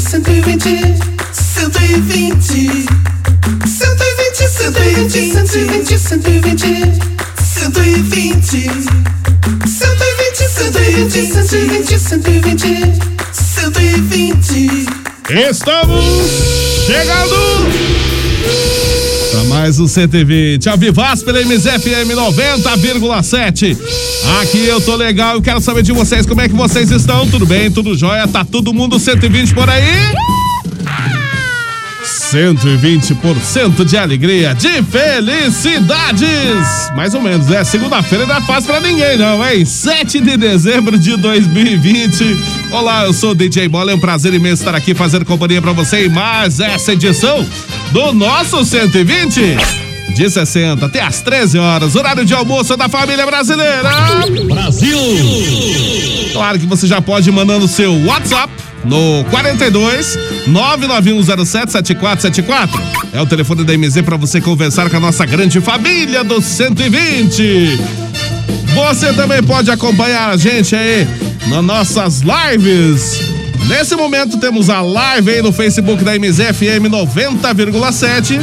120, 120, 120. 120. 120, 120, 120, 120. 120. 120, 120, 120, 120. 120. Estamos chegando para mais um 120 ao Vivaz pela MZFM 90,7. Aqui eu tô legal e quero saber de vocês como é que vocês estão. Tudo bem? Tudo jóia? Tá todo mundo 120 por aí? 120% de alegria, de felicidades. Mais ou menos, né? Segunda-feira não é fácil pra ninguém, não, hein? 7 de dezembro de 2020. Olá, eu sou o DJ Bola. É um prazer imenso estar aqui fazendo companhia pra você em mais essa edição do nosso 120. De 60 até às 13 horas, horário de almoço da família brasileira. Brasil. Claro que você já pode ir mandando seu WhatsApp no 42 991077474. É o telefone da MZ para você conversar com a nossa grande família do 120. Você também pode acompanhar a gente aí nas nossas lives. Nesse momento temos a live aí no Facebook da MZFM 90,7.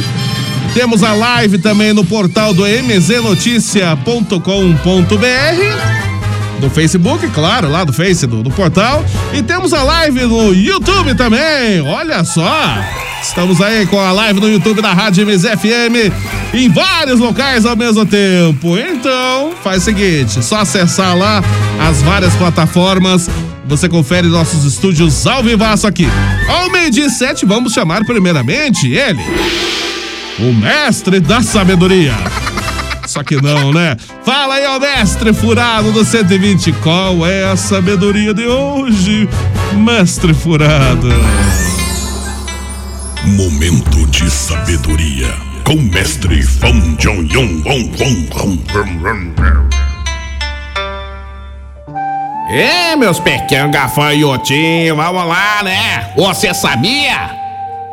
Temos a live também no portal do mznoticia.com.br. Do Facebook, claro, lá do Face, do, do portal. E temos a live no YouTube também. Olha só. Estamos aí com a live no YouTube da Rádio MZFM em vários locais ao mesmo tempo. Então, faz o seguinte, só acessar lá as várias plataformas. Você confere nossos estúdios ao vivaço aqui. Ao meio-dia sete, vamos chamar primeiramente ele, o mestre da sabedoria. Só que não, né? Fala aí, ó, mestre furado do 120. Qual é a sabedoria de hoje, mestre furado? Momento de sabedoria com mestre Fong Jong Yong É, meus pequenos gafanhotinhos, vamos lá, né? Você sabia?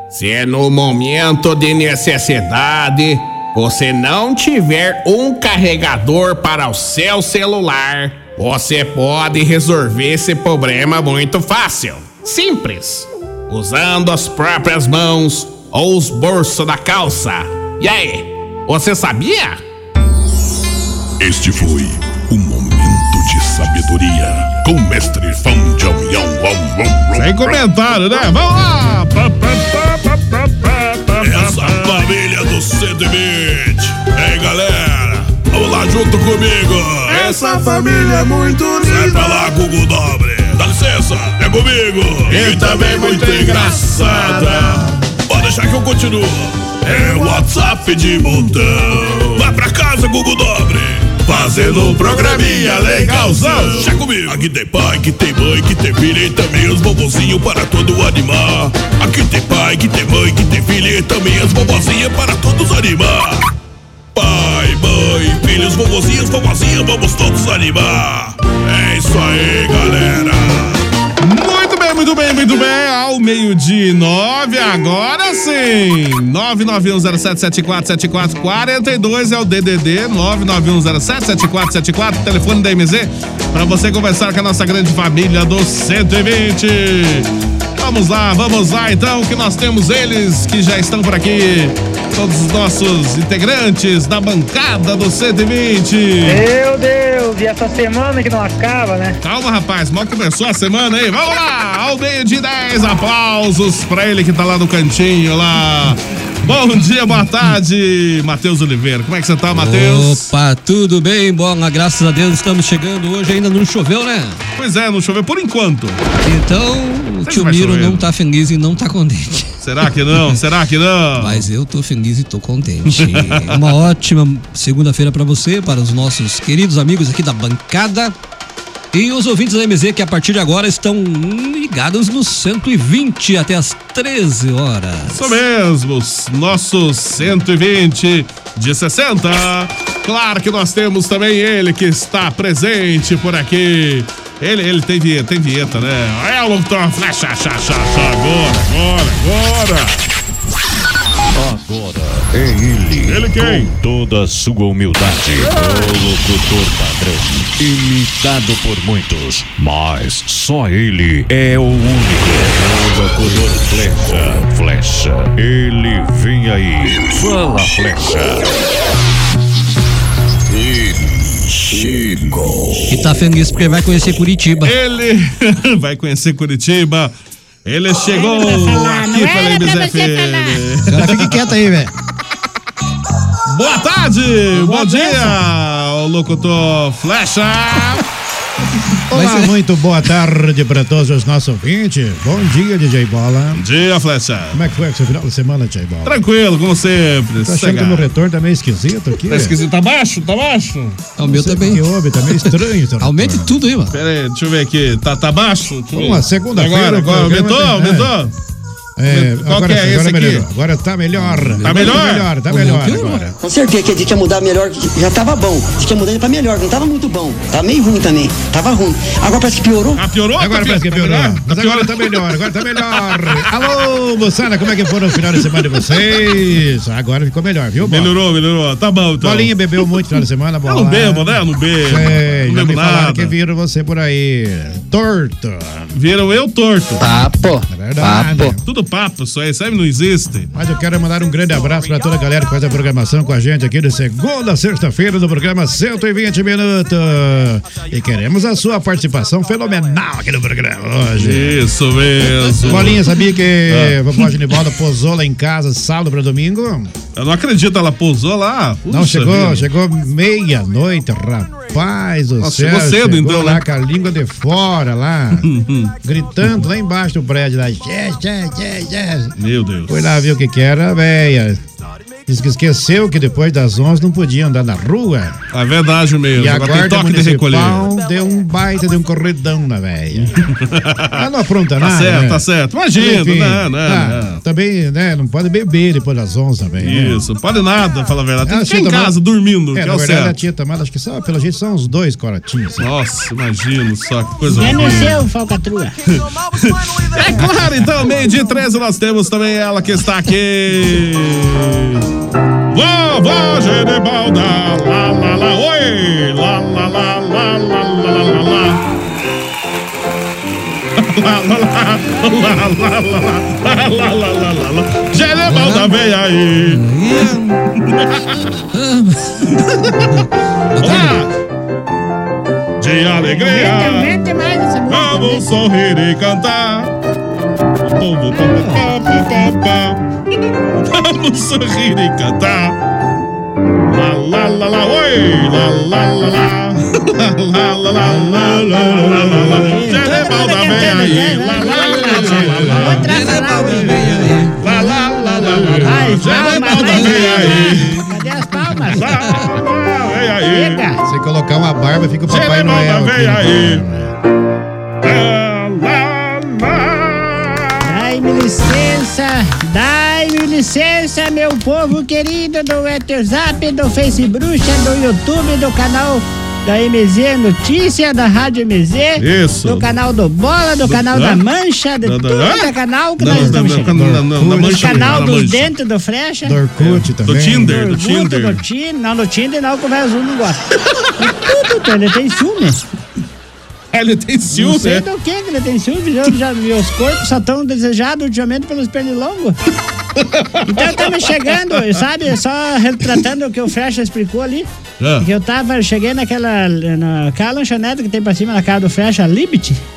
Se no momento de necessidade você não tiver um carregador para o seu celular, você pode resolver esse problema muito fácil. Simples. Usando as próprias mãos ou os bolsos da calça. E aí, você sabia? Este foi o momento de sabedoria com mestre Wong Wong Wong. Sem comentário, né? Vamos lá! Essa família do 120. Ei, galera, vamos lá junto comigo. Essa família é muito Sai pra lá, Google Dobre. Dá licença, é comigo. E também muito engraçada. Pode deixar que eu continuo. É WhatsApp de montão. Vai pra casa, Google Dobre. Fazendo um programinha legalzão. Já comigo. Aqui tem pai, que tem mãe, que tem filha e também os bobozinhos para todo animar. Aqui tem pai, que tem mãe, que tem filha e também as bobozinhas para todos animar. Pai, mãe, filhos, vovozinhos, vovozinhas, vamos todos animar. É isso aí, galera. Muito bem, muito bem. Ao meio-dia nove, agora sim. 99107747442 é o DDD 991077474, telefone da MZ, para você conversar com a nossa grande família do 120. Vamos lá, vamos lá então, que nós temos eles que já estão por aqui. Todos os nossos integrantes da bancada do 120. Meu Deus, e essa semana que não acaba, né? Calma, rapaz, mal começou a semana aí. Vamos lá, ao meio de 10 aplausos pra ele que tá lá no cantinho lá. Bom dia, boa tarde, Matheus Oliveira. Como é que você tá, Matheus? Opa, tudo bem? Bom, graças a Deus estamos chegando hoje. Ainda não choveu, né? Pois é, não choveu por enquanto. Então, o tio Miro não tá feliz e não tá contente. Será que não? Será que não? Mas eu tô feliz e tô contente. Uma ótima segunda-feira pra você, para os nossos queridos amigos aqui da bancada. E os ouvintes da MZ que a partir de agora estão ligados no 120 até as 13 horas. Isso mesmo, nossos 120 de 60. Claro que nós temos também ele que está presente por aqui. Ele, ele tem vinheta, tem vinheta, né? É o locutor flecha, agora, agora, agora. Agora é ele. Ele quem? Com toda a sua humildade. O locutor padrão. Imitado por muitos. Mas só ele é o único. O locutor flecha. Flecha. Ele vem aí. Fala, flecha. E tá feliz porque vai conhecer Curitiba. Ele vai conhecer Curitiba. Ele chegou aqui não pela MZFM. Agora fique quieto aí, velho. Boa tarde, bom dia, o locutor Flecha. Olá, muito boa tarde para todos os nossos ouvintes. Bom dia, DJ Bola. Bom dia, Flecha. Como é que foi esse final de semana, DJ Bola? Tranquilo, como sempre. Tô achando que o meu retorno tá meio esquisito aqui. Tá esquisito, tá baixo? Tá baixo? O meu o também. que houve, tá meio estranho. seu Aumente tudo aí, mano. Pera aí, deixa eu ver aqui. Tá, tá baixo? Ver. Uma segunda-feira, Agora, o agora aumentou, aumentou? É, Qual agora, que é agora esse aqui? melhorou. Agora tá melhor. Tá melhor? Tá melhor, tá melhor Deus, agora. Com certeza que a gente ia mudar melhor, que já tava bom. A gente ia mudar pra melhor, não tava muito bom. Tava meio ruim também. Tava ruim. Agora parece que piorou. Ah, piorou? Agora Tá parece que pi- piorou. tá Mas agora tá melhor, agora tá melhor. Alô, moçada, como é que foram os final de semana de vocês? Agora ficou melhor, viu, Bola? Melhorou, melhorou. Tá bom, então. Bolinha bebeu muito no final de semana, Eu Bola. não bebo, né? Eu não bebo. Sei, não já bebo me nada. que viram você por aí. Torto. Viram eu torto. Papo. É verdade. Papo. Tudo papo, isso aí, sabe? Não existe. Mas eu quero mandar um grande abraço para toda a galera que faz a programação com a gente aqui de segunda a sexta-feira do programa 120 Minutos. E queremos a sua participação fenomenal aqui no programa hoje. Isso mesmo. Bolinha, sabia que Ah. a vovó Genibalda posou lá em casa sábado para domingo? Eu não acredito, ela pousou lá. Não, Puxa chegou, vida. chegou meia-noite, rapaz do Nossa, céu. chegou cedo, então, lá né? com a língua de fora lá, gritando lá embaixo do prédio lá. Tchê, tchê, tchê. Meu Deus. Fui lá ver o que que era, véia. Diz que esqueceu que depois das 11 não podia andar na rua. É verdade mesmo. E a Agora tem toque de recolher. deu um baita de um corredão na véia. Ela não apronta Tá nada, certo, né? tá certo. Imagina, Enfim, não, não, ah, não. Também, né, não pode beber depois das 11 também, né? Isso, pode nada, fala a verdade. Tem que ficar em casa dormindo, É, que é na o verdade, certo. tinha tomado, acho que só, pelo jeito, são uns dois corotinhos. né? Nossa, imagino só que coisa É no seu, falcatrua. É claro, então, meio de 13 nós temos também ela que está aqui. Vovó Genebalda, lá, lá, lá, oi! Lá, lá, lá, lá, lá, lá, lá, lá. Genebalda, vem aí! Olá! De alegria! Vamos sorrir e cantar! Pum, pum, pum, pum, pum, pum, pum. Vamos sorrir e cantar. Lá, lá, lá, lá, oi! Lá, lá, lá, lá. Lá, lá, lá, lá, lá, lá, lá, lá. Genebalda vem aí. Lá, lá, lá, lá, lá, lá. Lá, lá, lá, lá, lá, lá. Genebalda vai, vem aí. Cadê as palmas? Lá, lá, vem aí. Você colocar uma barba, fica o Papai Noel. aqui vem no aí. programa. Dai-me licença, dai-me licença, meu povo querido do WhatsApp, do Facebook, do YouTube, do canal da MZ Notícia, da Rádio MZ, Isso. do canal do Bola, do, Do- canal da Mancha, de Da- da- é canal que Da- nós estamos da- chegando. da- da- da Do Mancha, canal dos Mancha. dentes do Frecha. Do Orkut Do também. Tinder, do Tinder. do Tinder. Não, do Tinder não, que o velho azul não gosta. Tudo, ele tem ciúme. Ele tem Não ciúme, sei é? do que que ele tem ciúme, já, já, meus corpos só tão desejados ultimamente pelos pernilongos. Então estamos chegando, sabe, só retratando o que o Frecha explicou ali. Ah. Que eu tava, cheguei naquela, naquela lanchonete que tem pra cima na casa do Frecha, Libit.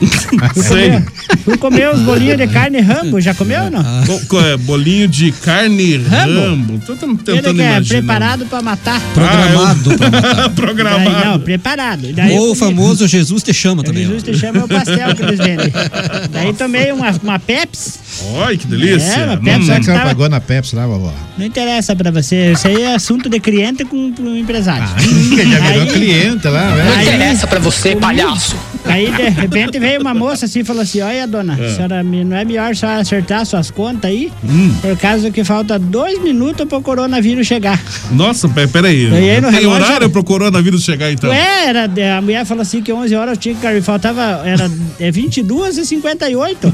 Fui Sei. comer, fui comer os bolinhos de carne Rambo, já comeu ou não? Co- co- é, bolinho de carne Rambo. rambo. Tô tentando Ele que é imaginar. preparado pra matar. Programado pra matar. Daí, Programado. não, preparado. Daí eu Ou o famoso Jesus te chama também. Jesus ó. te chama é o pastel que eles vendem. Daí tomei uma, uma Pepsi. Olha que delícia. É, mas Hum. Pepsi Será que você Tava- pagou na Pepsi lá, vovó? Não interessa pra você. Isso aí é assunto de cliente com, com empresário. Já virou Aí- cliente lá, né? Aí- interessa pra você, palhaço. Aí, de repente, veio uma moça assim e falou assim: Olha, dona, É. senhora, não é melhor senhora acertar suas contas aí? Hum. Por causa que falta dois minutos pro coronavírus chegar. Nossa, pe- peraí. E aí no Tem relógio- horário pro coronavírus chegar, então? Ué, era, a mulher falou assim que 11 horas eu tinha que. Faltava. Era é 22 e 58.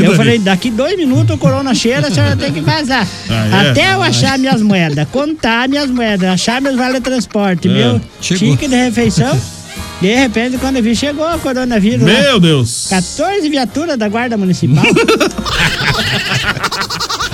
Eu falei, daqui dois minutos o corona cheira, a senhora tem que vazar. Ah, é? Até eu achar minhas moedas, contar minhas moedas, achar meus vale transporte, É. meu Chegou. tique de refeição. De repente, quando eu vi, chegou o coronavírus. lá. Meu Deus. 14 viaturas da Guarda Municipal.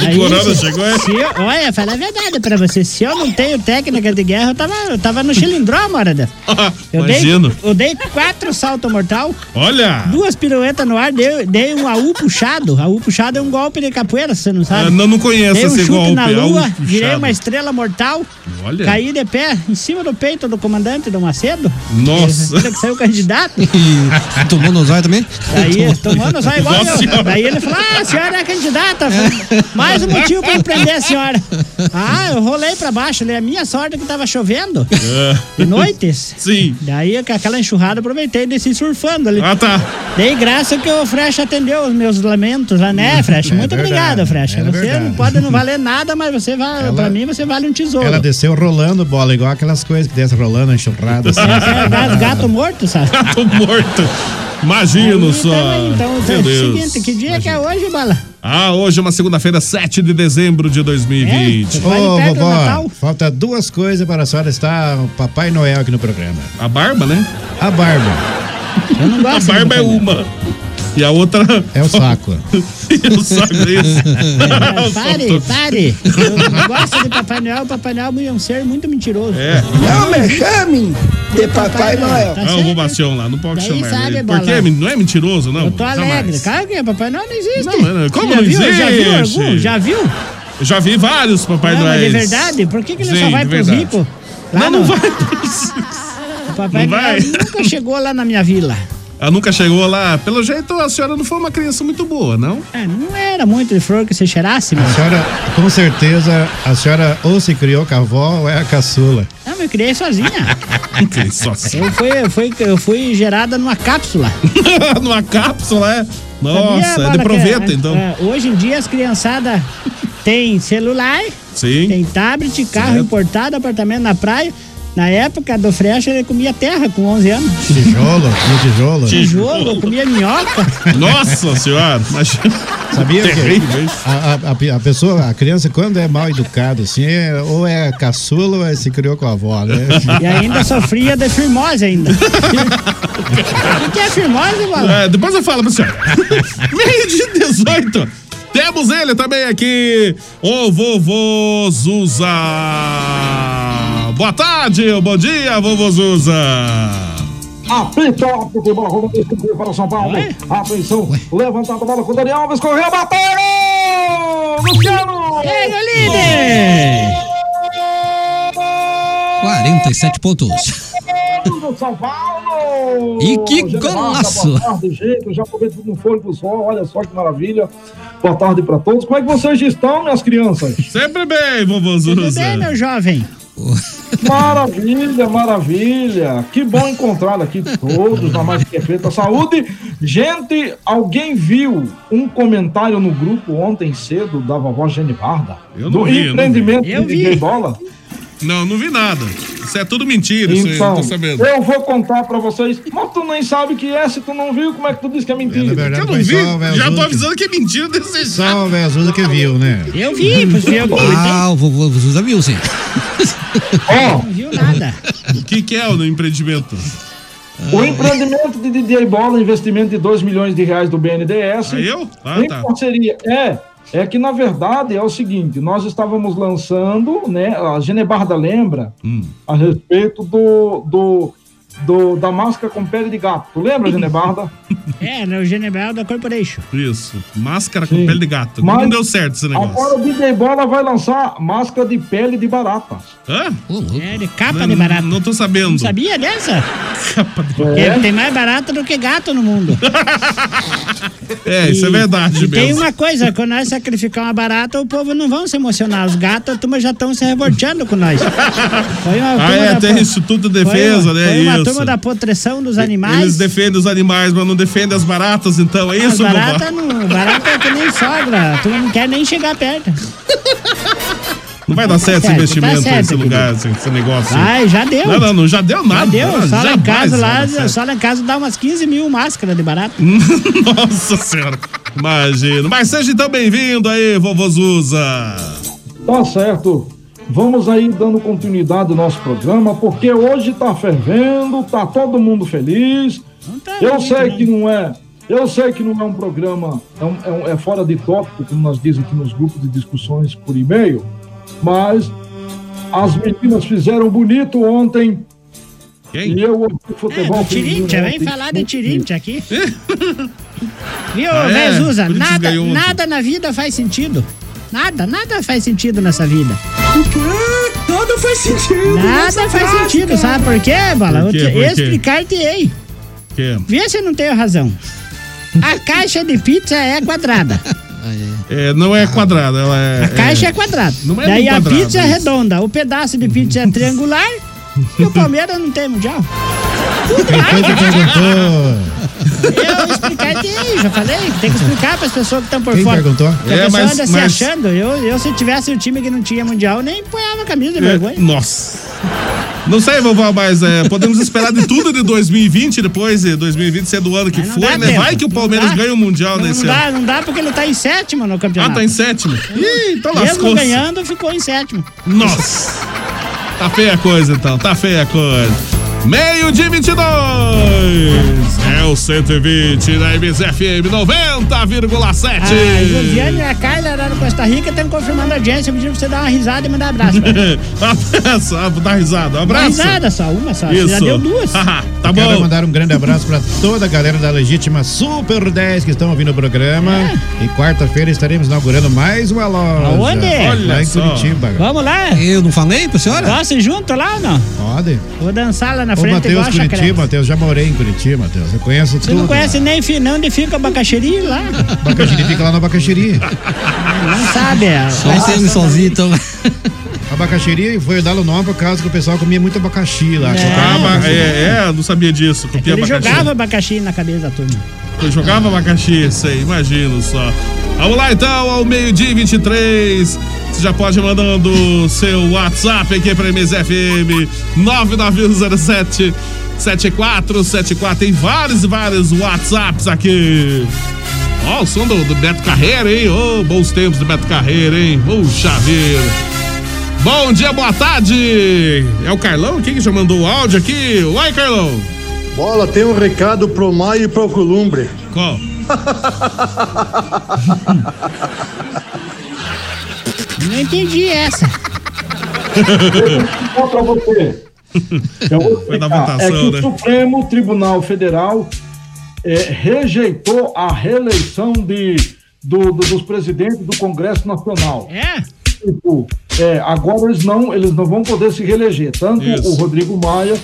O corona chegou, é? se eu- olha, fala a verdade pra você. Se eu não tenho técnica de guerra, eu tava, eu tava no chilindró uma hora dessa. Eu dei, Imagino. eu dei quatro saltos mortal, Olha. duas piruetas no ar, dei, dei um AU puxado. AU puxado é um golpe de capoeira, você não sabe? Ah, não, não conheço Dei um esse chute golpe. na é lua, virei uma estrela mortal, Olha. caí de pé em cima do peito do comandante do Macedo. Nossa. Ele que saiu candidato. E tomou no zóio também? Daí, tomando só igual Nossa eu. Senhora. Daí ele falou: Ah, a senhora é candidata. Eu falei, Mais um motivo pra prender a senhora. Ah, eu rolei pra baixo. Falei, a minha sorte é que tava chovendo. De noites. Sim. Daí, com aquela enxurrada, aproveitei e desci surfando ali. Ah, tá. Dei graça que o Frecha atendeu os meus lamentos lá, né, Frecha? Muito verdade, obrigado, Frecha. é você verdade. não pode não valer nada, mas você vale, Ela- pra mim você vale um tesouro. Ela desceu rolando bola, igual aquelas coisas que desce rolando, enxurrada. Assim. É gato, morto, sabe? Gato morto. Imagino Aí, só. Então, então é o seguinte, que dia que é hoje, Bala? Ah, hoje é uma segunda-feira, 7 de dezembro de 2020. É? Ô, perto do vovó, Natal? falta duas coisas para a senhora estar o Papai Noel aqui no programa. A barba, né? A barba Eu não A gosto barba é uma. E a outra. é o saco. e o saco desse. É, pare, pare. Eu não gosto de Papai Noel. Papai Noel é um ser muito mentiroso. É. Não me chame de Papai Noel. Tá Ah, o certo? Bobacião lá, não pode Daí chamar sabe, ele. Bola. Por quê? Não é mentiroso, não? Eu tô Jamais. alegre. Claro que é, Papai Noel não existe. Não, não, como já não viu? Já viu existe? algum? Já viu? Eu já vi vários Papai não, mas de verdade. Por que, que ele Sim, só vai pros ricos? Lá Não, não no- vai. O Papai Não Noel nunca chegou lá na minha vila. Ela nunca chegou lá. Pelo jeito, a senhora não foi uma criança muito boa, não? É, não era muito de flor que você cheirasse, A mas... senhora, com certeza, a senhora ou se criou com a avó ou é a caçula. Não, eu me criei sozinha. Só assim. Eu fui, eu fui, eu fui gerada numa cápsula. Numa cápsula, é? Sabia, Nossa, é Bola, de proveta, é, então. é, hoje em dia as criançadas têm celular, Sim. tem tablet, carro Certo. importado, apartamento na praia. Na época do Frecha, ele comia terra com 11 anos. Tijolo, no tijolo. Tijolo, comia minhoca. Nossa senhora, imagina. Sabia que Terrível a, a- a- pessoa, a criança, quando é mal educada, assim, é- ou é caçula ou é, se criou com a avó, né? E ainda sofria de firmose ainda. O que é firmose, Bola? É, depois eu falo pra senhora. Meio de 18. Temos ele também aqui, o vovô Zuza. Boa tarde, bom dia, vovô Zuza. Apita o futebol, Roma distribuiu para São Paulo. Ué? Atenção, levantada a bola com o Daniel Alves, correu, bateu! Luciano! Pega o líder! 47 pontos. do São Paulo! E que General, golaço! Boa tarde, gente. Já aproveito tudo no fôlego do sol. Olha só que maravilha. Boa tarde para todos. Como é que vocês estão, minhas crianças? Sempre bem, vovô Tudo Zuza. bem, meu jovem? Maravilha, maravilha. Que bom encontrar aqui todos na mais perfeita saúde. Gente, alguém viu um comentário no grupo ontem cedo da vovó Genibarda? Eu do não vi, eu não empreendimento vi. Eu de vi. DJ Bola? Não, não vi nada. Isso é tudo mentira, isso aí, Então, não tô sabendo. eu vou contar pra vocês. Mas tu nem sabe que é, se tu não viu, como é que tu diz que é mentira? verdade, Eu não vi, o já tô avisando que é mentira desse Só o velho Azusa que viu, né? Eu vi, pois fui eu que Ah, o vovô Zuza viu, sim. Ó, Não viu nada. O que, que é o empreendimento? O empreendimento de DJ Bola, investimento de 2 milhões de reais do BNDES. Ah, eu? Ah, em tá. parceria. É, é que na verdade é o seguinte, nós estávamos lançando, né, a Genebarda lembra Hum. a respeito do, do, do- da máscara com pele de gato. Tu lembra, Genebarda? É, no Genebel da Corporation. Isso. Máscara com Sim. pele de gato. Mas- Não deu certo esse negócio. Agora o DJ Bola vai lançar máscara de pele de baratas. Hã? É, de capa Não- de barata. Não tô sabendo. Não sabia dessa? Capa de Porque Tem mais barata do que gato no mundo. É, isso é verdade E tem mesmo. uma coisa, quando nós sacrificar uma barata, o povo não vão se emocionar. Os gatos, a turma já estão se revolteando com nós. Foi uma Ah, é, tem Instituto de foi Defesa, uma- né? Foi uma Isso. Turma da proteção dos animais. Eles defendem os animais, mas não defendem as baratas, então, é As isso, barata, vovó? não, barata é que nem sogra. Turma não quer nem chegar perto. Não vai dar certo esse certo, investimento tá certo, nesse querido. lugar, esse, esse negócio. Ai, já deu. Não, não, não, já deu nada. Já deu. Só lá em jamais casa, lá, só lá em casa dá umas 15 mil máscaras de barata. Nossa senhora, imagino. Mas seja então bem-vindo aí, vovô Zuza. Tá certo. Vamos aí dando continuidade ao nosso programa, porque hoje tá fervendo, tá todo mundo feliz. Eu sei que não é, eu sei que não é um programa, é, um- é um- é fora de tópico, como nós dizem aqui nos grupos de discussões por e-mail, mas as meninas fizeram bonito ontem. E eu ouvi É, futebol do Tirintia, vem falar de Tirintia aqui. Viu, Ah, é? Nada, nada na vida faz sentido. Nada, nada faz sentido nessa vida. O quê? Nada faz sentido. Nada faz frase, sentido, cara. sabe por quê, Bola? Por quê? Eu te- Por quê? explicar-te-ei. Vê se eu não tenho razão. A caixa de pizza é quadrada. É, não é quadrada, ela é. A caixa é, quadrada. Não é Daí bem a pizza é isso. redonda. O pedaço de pizza é triangular. e o Palmeiras não tem mundial. Quem foi que perguntou? Eu explicar-te-ei, já falei. Tem que explicar para as pessoas que estão por Quem fora. perguntou? A É, pessoa mas- anda se mas- achando. Eu, eu, se tivesse um time que não tinha mundial, nem ponhava a camisa de É, vergonha. Nossa. Não sei, vovó, mas é, podemos esperar de tudo de 2020, depois de 2020 ser do ano que não foi, né? tempo. Vai que o Não Palmeiras dá. ganha o Mundial Não, nesse não ano. dá, não dá porque ele tá em sétimo no Ah, campeonato. tá em sétimo. Ih, então Mesmo lascou ganhando, ficou em sétimo. Nossa. Tá feia a coisa, então. Tá feia a coisa. Meio de 22. É o 120 da MZFM 90,7. Ah, o Viviane e a Carla lá no Costa Rica estão confirmando a audiência, pedindo pra você dar uma risada e mandar abraço. pra ela. abraço. Ah, Dá risada. Um Uma abraço. risada só, uma só. Isso. já deu duas. tá Quero bom. mandar um grande abraço pra toda a galera da Legítima Super 10 que estão ouvindo o programa. E quarta-feira estaremos inaugurando mais uma loja. Aonde? Lá Olha em só. Curitiba. Vamos lá? Eu não falei pra senhora? Posso ir junto lá ou não? Pode. Vou dançar lá na Ô, frente igual Matheus, a chacrete. Curitiba, Matheus. Já morei em Curitiba, Matheus. Eu conheço Você tudo. não conhece nem não onde fica o abacaxiri lá? Abacaxiri fica lá no abacaxiri. Não sabe. é. Só entendo sozinho, então. Abacaxiri foi dar o nome por causa que o pessoal comia muito abacaxi lá. É. Ah, é, é, eu não sabia disso. Copia Ele abacaxi. jogava abacaxi na cabeça da turma. Eu jogava abacaxi, sei, imagino só. Vamos lá então, ao meio-dia e 23. Você já pode ir mandando o seu WhatsApp aqui pra MSFM 99107 7474. Tem vários e vários WhatsApps aqui. Ó, o som do, do Beto Carreira, hein? Ô, bons tempos do Beto Carreira, hein? Puxa vida. Bom dia, boa tarde. É o Carlão? Quem que já mandou o áudio aqui? Uai, Carlão. Bola, tem um recado pro Maio e pro Columbre. Qual? Não entendi essa. Só pra você. Eu vou Foi da explicar. votação, é que né? o Supremo Tribunal Federal é, rejeitou a reeleição de, do- do- dos presidentes do Congresso Nacional. É? Tipo, É, agora eles não, eles não vão poder se reeleger, tanto Isso. o Rodrigo Maia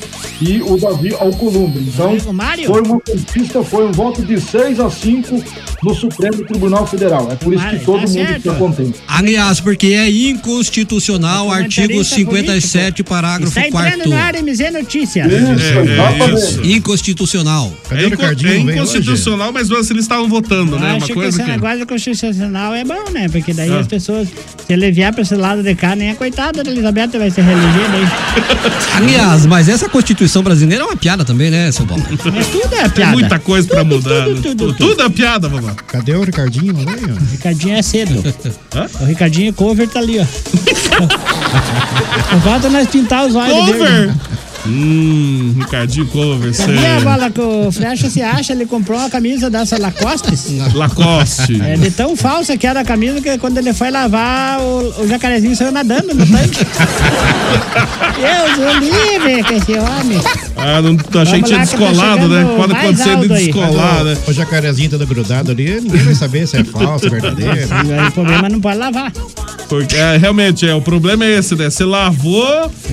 e o Davi Alcolumbre. Então, foi uma conquista, foi um voto de 6 a 5 no Supremo Tribunal Federal. É por isso Mário, que todo tá mundo certo. fica contente. Aliás, porque é inconstitucional o artigo Comentarista 57, parágrafo Está entrando 4 no ar MZ Notícias. Isso, É, é exatamente. isso. Inconstitucional. Cadê É, o Ricardinho? é inconstitucional, mas assim eles estavam votando, Eu né? Uma acho que coisa esse que. negócio constitucional é bom, né? Porque daí Ah. as pessoas, se ele vier pra esse lado de cá, nem a coitada da Elizabeth vai ser reelegida aí. Aliás, mas essa Constituição brasileira é uma piada também, né, seu Paulo? Mas tudo é Tem piada. muita coisa pra mudar. tudo, né? tudo, Tudo, tudo é piada, vovó. Cadê o Ricardinho? Olha aí, ó. Ricardinho é cedo. Hã? O Ricardinho cover tá ali, ó. Falta nós pintar os olhos Cover! dele. Hum, Ricardinho Cover, sei. Sabia, bola, que o Frecha se acha, ele comprou uma camisa dessa Lacoste. Lacoste. É de tão falsa que era a camisa que quando ele foi lavar, o, o jacarezinho saiu nadando no tanque. Deus o livre com esse homem. Ah, não, achei que tinha lá que tá descolado, né? Pode acontecer de descolar, né? O jacarezinho todo grudado ali, ninguém vai saber se é falso, verdadeiro. O problema é não pode lavar. Porque, é, realmente, é, o problema é esse, né? Você lavou,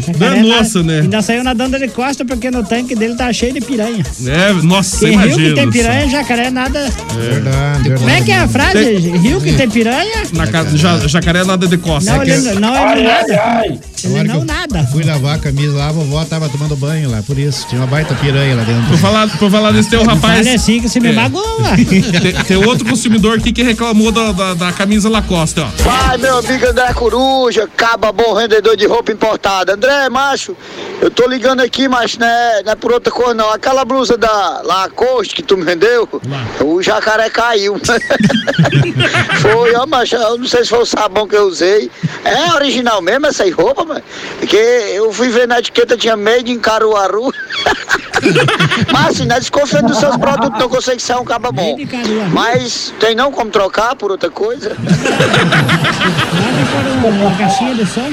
Jacaré danou-se, na- né? Ainda saiu nadando de costa porque no tanque dele tá cheio de piranha. É, nossa, Quem imagina. rio que tem piranha, jacaré nada. Verdade, verdade. Como é que é a frase? Rio que tem piranha? Na casa, ja, jacaré nada de costa. Não, ele não, ele Ai, nada. ai, ai. Ele não nada. Fui lavar a camisa lá, a vovó tava tomando banho lá, por isso. Tinha uma baita piranha lá dentro. Por falar, por falar nisso, tem um rapaz. Olha assim que você me É. magoa. Tem, tem outro consumidor aqui que reclamou da, da, da camisa Lacoste, ó. Vai, meu amigo André Coruja, caba bom vendedor de roupa importada. André, macho, eu tô ligando aqui, mas não é, não é por outra coisa não. Aquela blusa da Lacoste que tu me vendeu, o jacaré caiu. foi, ó, macho, eu não sei se foi o sabão que eu usei. É original mesmo essa aí roupa, mano? Porque eu fui ver na etiqueta, tinha made em Caruaru. mas assim, não é desconfiando dos seus produtos, não consegue ser um caba bom. Mas tem não como trocar por outra coisa? Uma caixinha de som.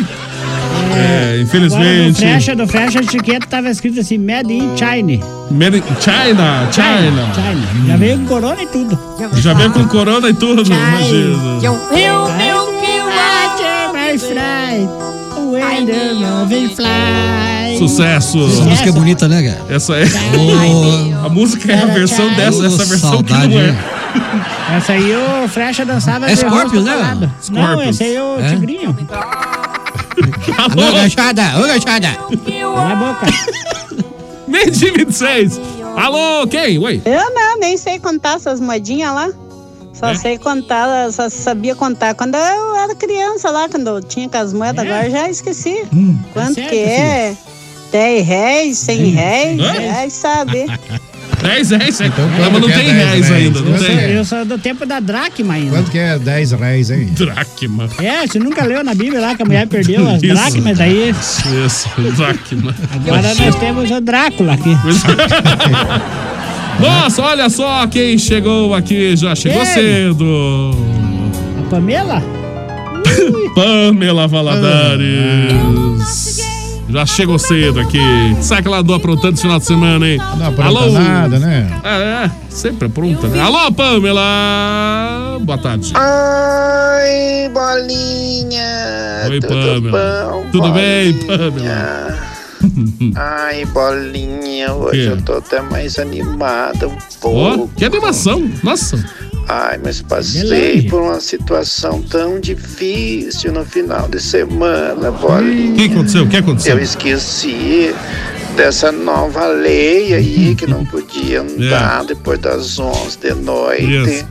É, Agora no infelizmente. Frecha, do Frecha, a etiqueta tava escrito assim, Made in China. Made in China, China. China. Já veio com corona e tudo. Já veio com corona e tudo, imagina. My friend, when the loving fly. Sucesso. Essa música é bonita, né, cara? Essa é. Ô, A música é a versão dessa, essa versão que saudade, não é. Essa aí o Frecha dançava É Scorpions, né? colado. Não, esse aí é o É? Tigrinho. Ô, gachada, ô, gachada. Na boca. Meio de 26. Alô, quem? Oi. Eu não, nem sei contar essas moedinhas lá. Só É? sei contar, só sabia contar quando eu era criança lá, quando eu tinha com as moedas, É? agora eu já esqueci. Quanto certo, que é? 10 reais, 100 reais, Hã? é, sabe? 10 reais, hein? Então, Não, mas não é tem 10 reais reais? ainda, não Eu sou, tem. eu sou do tempo da dracma ainda. Quanto que é 10 reais, hein? Dracma. É, você nunca leu na Bíblia lá que a mulher perdeu as Isso. dracmas daí. Isso, dracma. Agora nós temos o Drácula aqui. Nossa, olha só quem chegou aqui, já chegou Quem? cedo. A Pamela? Pamela Valadares. Já chegou cedo aqui. Sabe que ela andou aprontando esse final de semana, hein? Não apronta nada, né? É, é, sempre pronta, né? Alô, Pamela! Boa tarde. Ai, bolinha. Oi, tudo Pamela. bom, Tudo bem, bolinha? Pamela? Ai, bolinha, hoje Que? eu tô até mais animada um Ó, pouco. que animação! Nossa! Ai, mas passei por uma situação tão difícil no final de semana, O bolinha. que aconteceu? O que aconteceu? Eu esqueci dessa nova lei aí que não podia andar depois das 11 de noite. Yes.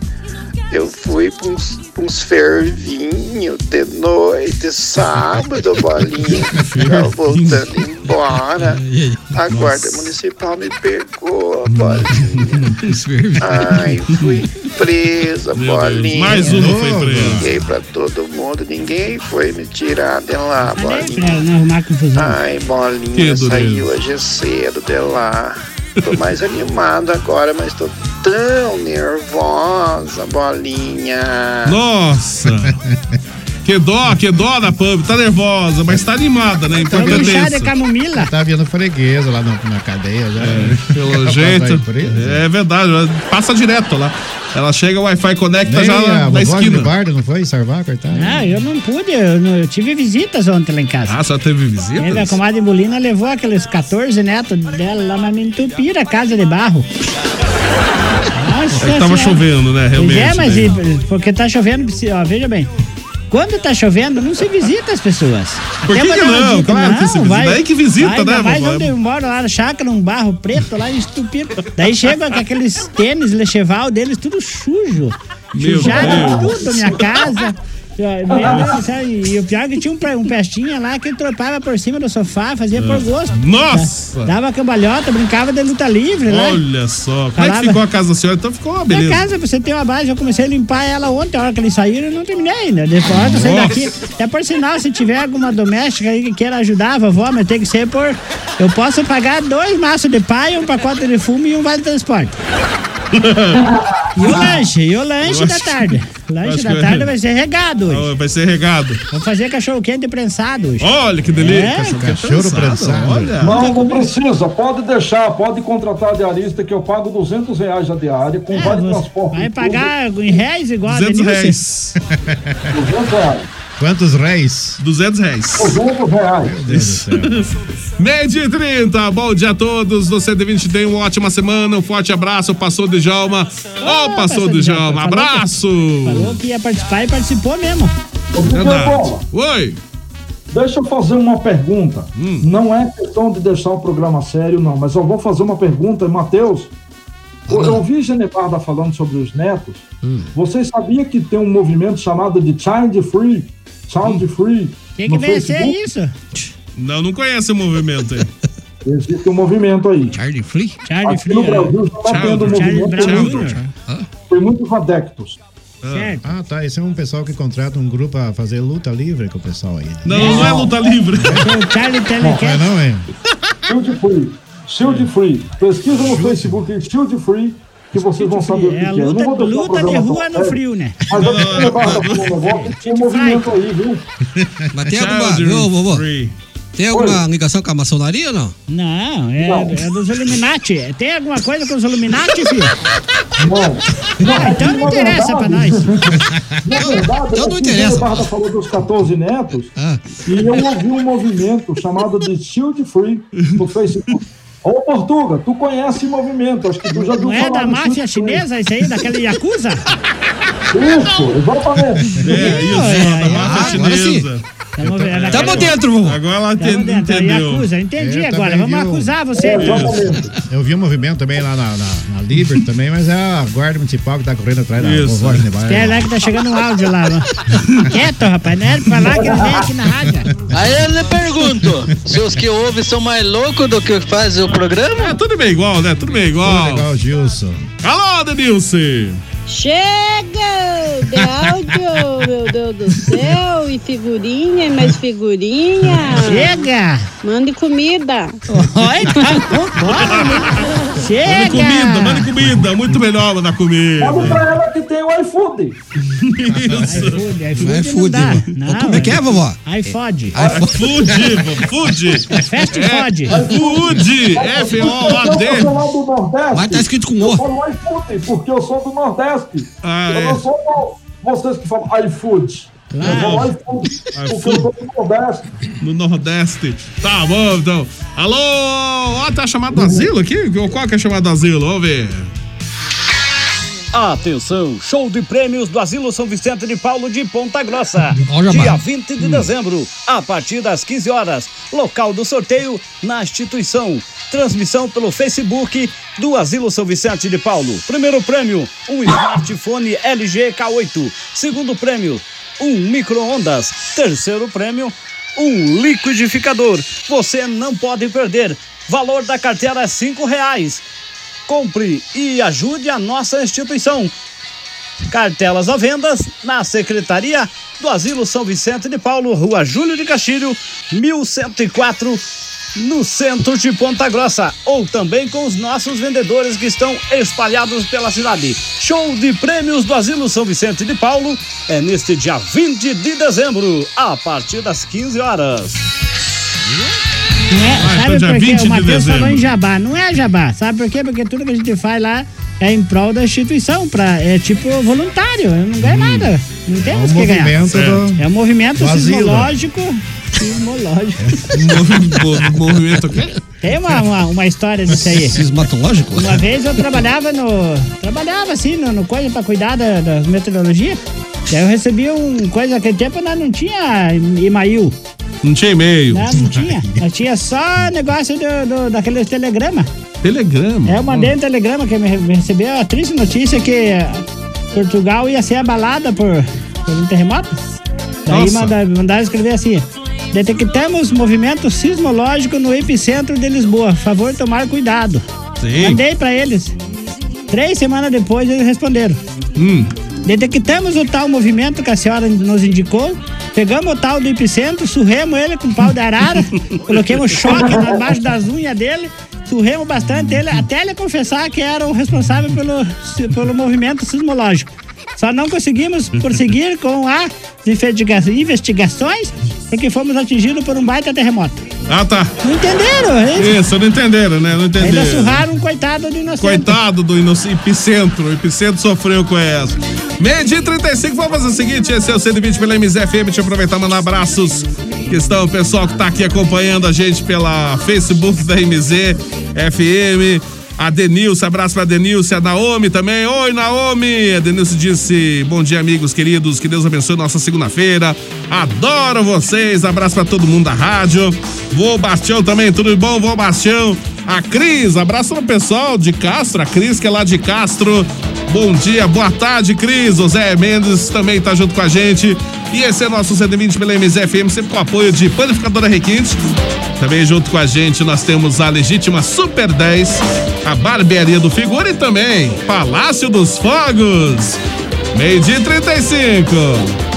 Eu fui pra uns, pra uns fervinhos de noite, sábado, bolinha. Eu voltando embora. A guarda municipal me pegou, bolinha. Ai, fui presa, Meu Deus, bolinha. mais uma foi presa. Liguei pra todo mundo, ninguém foi me tirar de lá, Pra bolinha. Ai, bolinha, saí hoje cedo de lá. Tô mais animado agora, mas tô tão nervosa, bolinha. Nossa! Que dó, que dó da pub. Tá nervosa, mas tá animada, né? Importante é chá de camomila. Tá vindo freguesa lá na, na cadeia já. Pelo Capaz da jeito. É verdade, passa direto lá. Ela chega, o Wi-Fi conecta Nem já a na, na esquina. Bardo não foi salvar, coitado? Não, eu não pude, eu, não- eu tive visitas ontem lá em casa. Ah, só teve visitas? Teve a comadre Bolina levou aqueles 14 netos dela lá, mas me entupiram a casa de barro. Nossa É que tava Senhora. chovendo, né? Pois Realmente. é, mas né? e- porque tá chovendo, ó, veja bem. Quando tá chovendo, não se visita as pessoas. Por Até que que não? dica, Claro que se visita. Daí que visita, vai, né, vovó? onde eu moro lá na chácara, um barro preto lá estupido. Daí chega com aqueles tênis lecheval deles, tudo sujo. Meu Deus. tudo, minha casa. E o pior é que tinha um, um pestinha lá que tropava por cima do sofá, fazia por gosto. Nossa! Dava cambalhota, brincava de luta livre lá. Olha só. Como é que ficou a casa da senhora? Então ficou uma beleza. casa, pra você ter uma base, eu comecei a limpar ela ontem, a hora que eles saíram, eu não terminei ainda. Depois a eu saí daqui. Até por sinal, se tiver alguma doméstica aí que queira ajudar a vovó, mas tem que ser por. Eu posso pagar dois maços de paia, um pacote de fumo e um vale transporte. E o lanche, e o lanche da tarde. O lanche da que- tarde vai ser regado hoje. Ah, Vai ser regado. Vou fazer cachorro quente prensado hoje. Olha que delícia. É? Cachorro quente Cachorro prensado. Olha. Não, não precisa. Pode deixar, pode contratar a diarista que eu pago 200 reais a diária, com vale transporte. Vai tudo, pagar em réis igual a 200 Denilce? reais. 200 reais. Quantos réis? 200 reais. 200 reais. Meio dia e 30, bom dia a todos. No 120 tem uma ótima semana. Um forte abraço. Passou de Jalma. Ô, passou passou de de. Jalma. Abraço. Falou que ia participar e participou mesmo. Ô, Oi. Deixa eu fazer uma pergunta. Hum. Não é questão de deixar o programa sério, não, mas eu vou fazer uma pergunta, Matheus. Eu, eu ouvi Genevarda falando sobre os netos. Hum. Vocês sabiam que tem um movimento chamado de Child Free? Child Free. O que, ser Facebook? isso? Não, não conhece o movimento aí. Existe um movimento aí. Charlie Free? Charlie Aqui no Free. Brasil já está Child- tendo um Charlie movimento. Muitos- Jr. Tem muitos adeptos. Certo. Ah, tá. Esse é um pessoal que contrata um grupo a fazer luta livre com o pessoal aí. né? Não, não é luta livre. Tem o Charlie Não, é não, é? Shield Free. Shield Free. Pesquisa no Facebook Shield Free que vocês vão saber o que É que a é. Eu não luta, vou luta de rua no frio, né? Mas eu que levar essa negócio, tem um movimento aí, viu? Mas tem alguma. Viu, vovô? free. Tem alguma ligação com a maçonaria ou não? Não, é, Não. é dos Illuminati. Tem alguma coisa com os Illuminati, filho? Não. Ah, então não interessa pra verdade- nós. Na verdade, Então não interessa. o Barda falou dos 14 netos Ah. e eu ouvi um movimento chamado de Shield Free no Facebook. Ô, Portuga, tu conhece movimento, acho que tu já viu Não é da máfia chinesa isso aí, daquele Yakuza? Isso, exatamente. É, isso, é, da é, máfia chinesa. Tamo, é Tamo dentro, vovô. Agora ela é entendeu. Yakuza, entendi Eu agora. Vamos vi o- acusar você. Eu vi um movimento também lá na, na, na Liber também, mas é a guarda municipal que tá correndo atrás da Isso. vovó Genevarda. Espera lá que tá chegando um áudio lá. mano. Quieto, rapaz. Não é pra falar que ele vem aqui na rádio. Aí eu lhe pergunto, se os que ouvem são mais loucos do que fazem o programa? É tudo bem igual, né? Tudo bem Tudo igual. legal, Gilson. Alô, Denilce. Chega de áudio, meu Deus do céu, e figurinha, e mais figurinha. Chega! Mande comida. Oi, tá com fome, né? Mande Chega! comida, mande comida. Muito melhor mandar comida. Fala pra ela que tem o iFood. Isso. iFood, iFood não. Não, Como é que é, vovó? iFood. Food, vô, food. Fast É, food. Food. F-O-O-D. Eu sou lá do Nordeste. Mas tá escrito com Eu O. falo iFood, porque eu sou do Nordeste. Ah, eu é. não sou igual vocês que falam iFood. Eu porque eu sou do Nordeste. No Nordeste. Tá bom, então. Alô, ó, tá chamado do asilo aqui? Qual que é chamado do asilo? Vamos ver. Atenção, show de prêmios do Asilo São Vicente de Paulo de Ponta Grossa. Olha, Dia mano. 20 de dezembro, a partir das 15 horas. Local do sorteio na instituição. Transmissão pelo Facebook do Asilo São Vicente de Paulo. Primeiro prêmio, um smartphone LG K8. Segundo prêmio, um micro-ondas. Terceiro prêmio, um liquidificador. Você não pode perder. Valor da carteira é cinco reais. Compre e ajude a nossa instituição. Cartelas à vendas na Secretaria do Asilo São Vicente de Paulo, Rua Júlio de Castilho, 1104, no centro de Ponta Grossa. Ou também com os nossos vendedores que estão espalhados pela cidade. Show de prêmios do Asilo São Vicente de Paulo é neste dia 20 de dezembro, a partir das 15 horas. Não é, Ah, sabe então dia por quê? 20 O de Matheus falou dezembro. em jabá. Não é jabá. Sabe por quê? Porque tudo que a gente faz lá é em prol da instituição. Pra, é tipo voluntário. Eu não ganho nada. Não temos É o que ganhar. movimento do- É um movimento sismológico. Sismológico. Mo- Movimento o quê? Tem uma, uma, uma história disso aí. Sismatológico? Uma vez eu trabalhava no. Trabalhava assim, no, no coisa pra cuidar da, das meteorologia. E aí eu recebi um coisa, naquele tempo nós não tinha e-mail. Não tinha e-mail. Não, não tinha. Nós tinha só negócio do, do, daqueles telegrama. Telegrama. É, eu mandei um telegrama que me, me recebeu a triste notícia que eh, Portugal ia ser abalada por, por um terremoto. Daí manda, mandaram escrever assim: Detectamos movimento sismológico no epicentro de Lisboa. Favor tomar cuidado. Sim. Mandei pra eles. Três semanas depois eles responderam. Hum. Detectamos o tal movimento que a senhora nos indicou. Pegamos o tal do epicentro, surremos ele com pau de arara, coloquemos choque embaixo das unhas dele, surremos bastante ele, até ele confessar que era o responsável pelo, pelo movimento sismológico. Só não conseguimos prosseguir com as investiga- porque fomos atingidos por um baita terremoto. Ah, tá. Não entenderam? Eles Isso, não entenderam, né? Não ainda entenderam. surraram um coitado do inocente. Coitado do inoc- epicentro. Epicentro sofreu com essa. Meio dia e 35, vamos fazer o seguinte: esse é o 120 pela MZFM. Deixa eu aproveitar e mandar abraços. Que estão o pessoal que tá aqui acompanhando a gente pela Facebook da MZ FM. A Denilce, abraço pra Denilce, a Naomi também. Oi, Naomi! A Denilce disse: Bom dia, amigos queridos. Que Deus abençoe nossa segunda-feira. Adoro vocês. Abraço pra todo mundo da rádio. Vô Bastião também, tudo bom, Vô Bastião? A Cris, abraço pro pessoal de Castro. A Cris, que é lá de Castro. Bom dia, boa tarde, Cris. O Zé Mendes também tá junto com a gente. E esse é nosso 120 pela MZFM, sempre com o apoio de Panificadora Requinte. Também junto com a gente nós temos a legítima Super 10, a Barbearia do Figura e também Palácio dos Fogos. Meio dia e 35.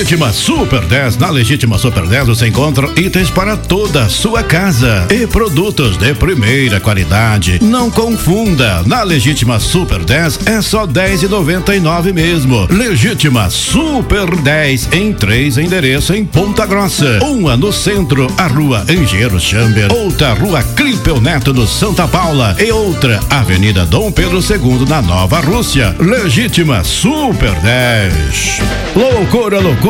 Legítima Super 10. Na Legítima Super 10 você encontra itens para toda a sua casa e produtos de primeira qualidade. Não confunda. Na Legítima Super 10 é só 10,99 mesmo. Legítima Super 10 em três endereços em Ponta Grossa. Uma no centro, a Rua Engenheiro Chamber. Outra, Rua Clipeu Neto no Santa Paula. E outra, Avenida Dom Pedro II na Nova Rússia. Legítima Super 10. Loucura, loucura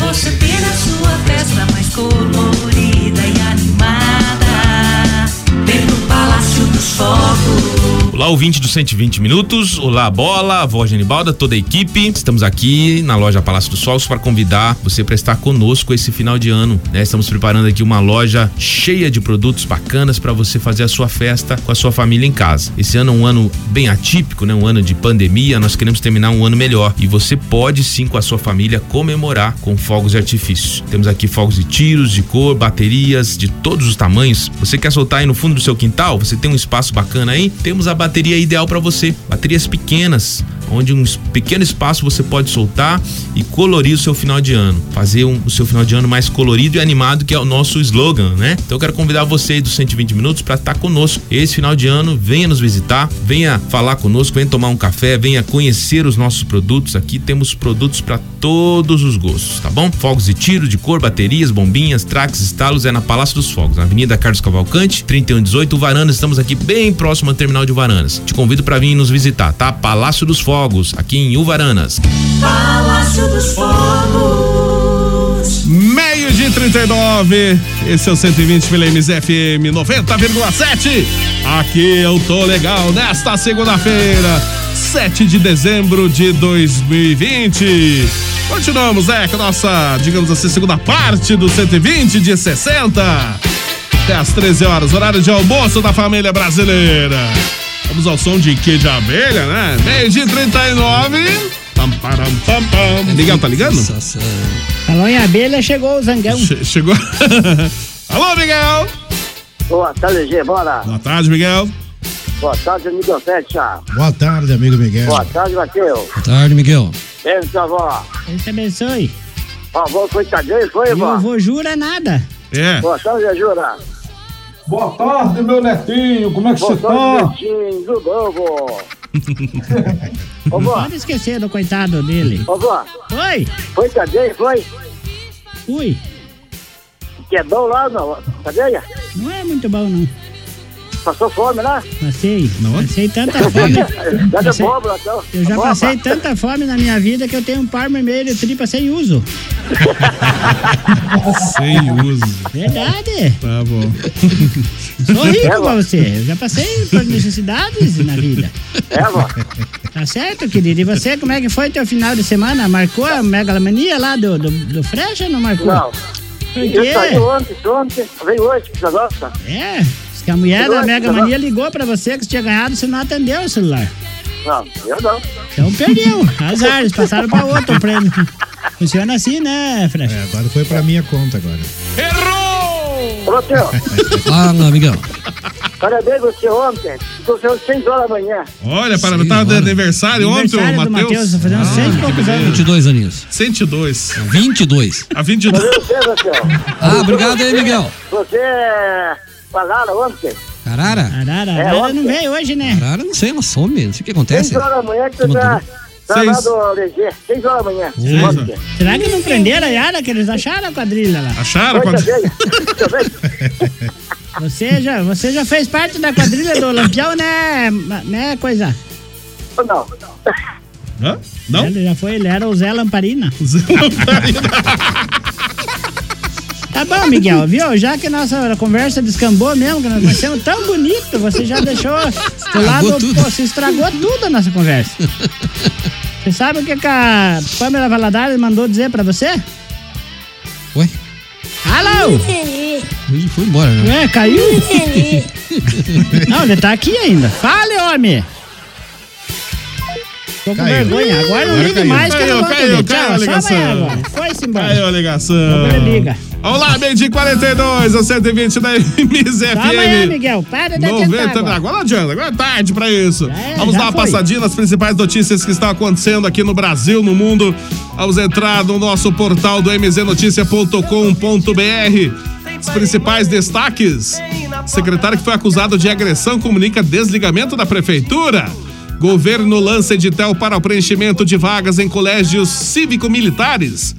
Você ter a sua festa mais colorida e animada. Vem no Palácio dos Fogos. Olá, ouvinte do 120 Minutos. Olá, Bola, avó Genibalda, toda a equipe. Estamos aqui na loja Palácio dos Solos para convidar você para estar conosco esse final de ano. né? Estamos preparando aqui uma loja cheia de produtos bacanas para você fazer a sua festa com a sua família em casa. Esse ano é um ano bem atípico, né? Um ano de pandemia. Nós queremos terminar um ano melhor e você pode sim com a sua família comemorar com fogos de artifício. Temos aqui fogos de tiros, de cor, baterias de todos os tamanhos. Você quer soltar aí no fundo do seu quintal? Você tem um espaço bacana aí? Temos a bateria ideal para você. Baterias pequenas, onde um pequeno espaço você pode soltar e colorir o seu final de ano. Fazer um- o seu final de ano mais colorido e animado, que é o nosso slogan, né? Então eu quero convidar você dos 120 minutos para estar conosco. Esse final de ano, venha nos visitar, venha falar conosco, venha tomar um café, venha conhecer os nossos produtos. Aqui temos produtos para todos os gostos, tá bom? Fogos de tiro, de cor, baterias, bombinhas, traques, estalos, é na Palácio dos Fogos, na Avenida Carlos Cavalcante, 3118, Varanas. Estamos aqui bem próximo ao terminal de Varanas. Te convido para vir nos visitar, tá? Palácio dos Fogos, aqui em Uvaranas. Palácio dos Fogos. Meio de 39, esse é o 120 pela MZFM 90,7. Aqui eu tô legal nesta segunda-feira, 7 de dezembro de 2020. Continuamos, é, com a nossa, digamos assim, segunda parte do 120 de 60. Até às 13 horas, horário de almoço da família brasileira. Vamos ao som de que de abelha, né? Meio de 39. Pam, param, pam, pam. Miguel, tá ligando? Falou em abelha, chegou o zangão. chegou. Alô, Miguel! Boa tarde, G, bora. Boa tarde, Miguel. Boa tarde, Miguel Fecha. Boa tarde, amigo Miguel. Boa tarde, Matheus. Boa tarde, Miguel. Beijo, avó. Deus te abençoe. Ó, avó foi cadeia, foi, avó? o vô jura nada. É. Boa tarde, Jura. Boa tarde, meu netinho. Como é que Boa você tarde, tá? Betinho. Tudo bom, vô? Não pode esquecer do coitado dele. Ô, vó. Oi. Foi cadeia, foi? Fui. Que é bom lá, não? Cadeia? Não é muito bom, não. Passou fome lá? Passei. Passei tanta fome. Já deu Passei- bobo, então. Eu já passei tanta fome na minha vida que eu tenho um par vermelho de tripa sem uso. Sem uso. Verdade. Tá bom. Sou rico pra você. Eu já passei por necessidades na vida. É, vó? Tá certo, querido? E você, como é que foi teu final de semana? Marcou a megalomania lá do, do, do Frecha ou não marcou? Não. Por Eu quê? saí ontem, ontem. Veio hoje, que você gosta? É, que a mulher da Mega Mania ligou pra você que você tinha ganhado, você não atendeu o celular. Não, eu não. Então perdeu. Azar, eles passaram pra outro prêmio. Funciona assim, né, Frecha? É, agora foi pra minha conta agora. Ô, Matheus, Fala, Miguel. parabéns você ontem. Estou saindo 6 horas da manhã. Olha, para tava de aniversário ontem, Aniversário Matheus. Matheus, tá fazendo cento e poucos anos. 22 aninhos. 102. 22. A 22. Valeu você, Matheus. Ah, obrigado aí, Miguel. Você falaram ontem? Carara? Arara, É, Arara não veio hoje, né? Carara, não sei, ela some. Não sei o que 6 acontece. horas da manhã que você Toma tá, tá lá Seis. do LG. 6 horas da manhã. Seis. Ontem. Será que não prenderam a Yara, que eles acharam a quadrilha lá? Acharam? Quando... cadeia. Também. Você já, você já fez parte da quadrilha do Lampião, né, né, coisa? Ou não? Hã? Não? Ele já foi, ele era o Zé Lamparina. Tá bom, Miguel, viu? Já que nossa conversa descambou mesmo, que nós conhecemos tão bonito, você já deixou do lado, pô, você estragou tudo a nossa conversa. Você sabe o que, que a Pamela Valadares mandou dizer pra você? Ué? Alô? Ele foi embora, né? Ué, caiu? Não, ele tá aqui ainda. Fale, homem! Tô com vergonha. Agora não caiu. mais que eu não vou Caiu, atender. Tchau, só ligação. Foi-se embora. Caiu a ligação. Agora liga. Vamos lá, meio de 42, a 120 da MZFM. Amanhã, Miguel. Para de 90, tentar agora. agora não adianta, agora é tarde pra isso. é, Vamos dar uma foi. passadinha nas principais notícias que estão acontecendo aqui no Brasil, no mundo. Vamos entrar no nosso portal do mznoticia.com.br. Os principais destaques. Secretário que foi acusado de agressão comunica desligamento da prefeitura. Governo lança edital para preenchimento de vagas em colégios cívico-militares.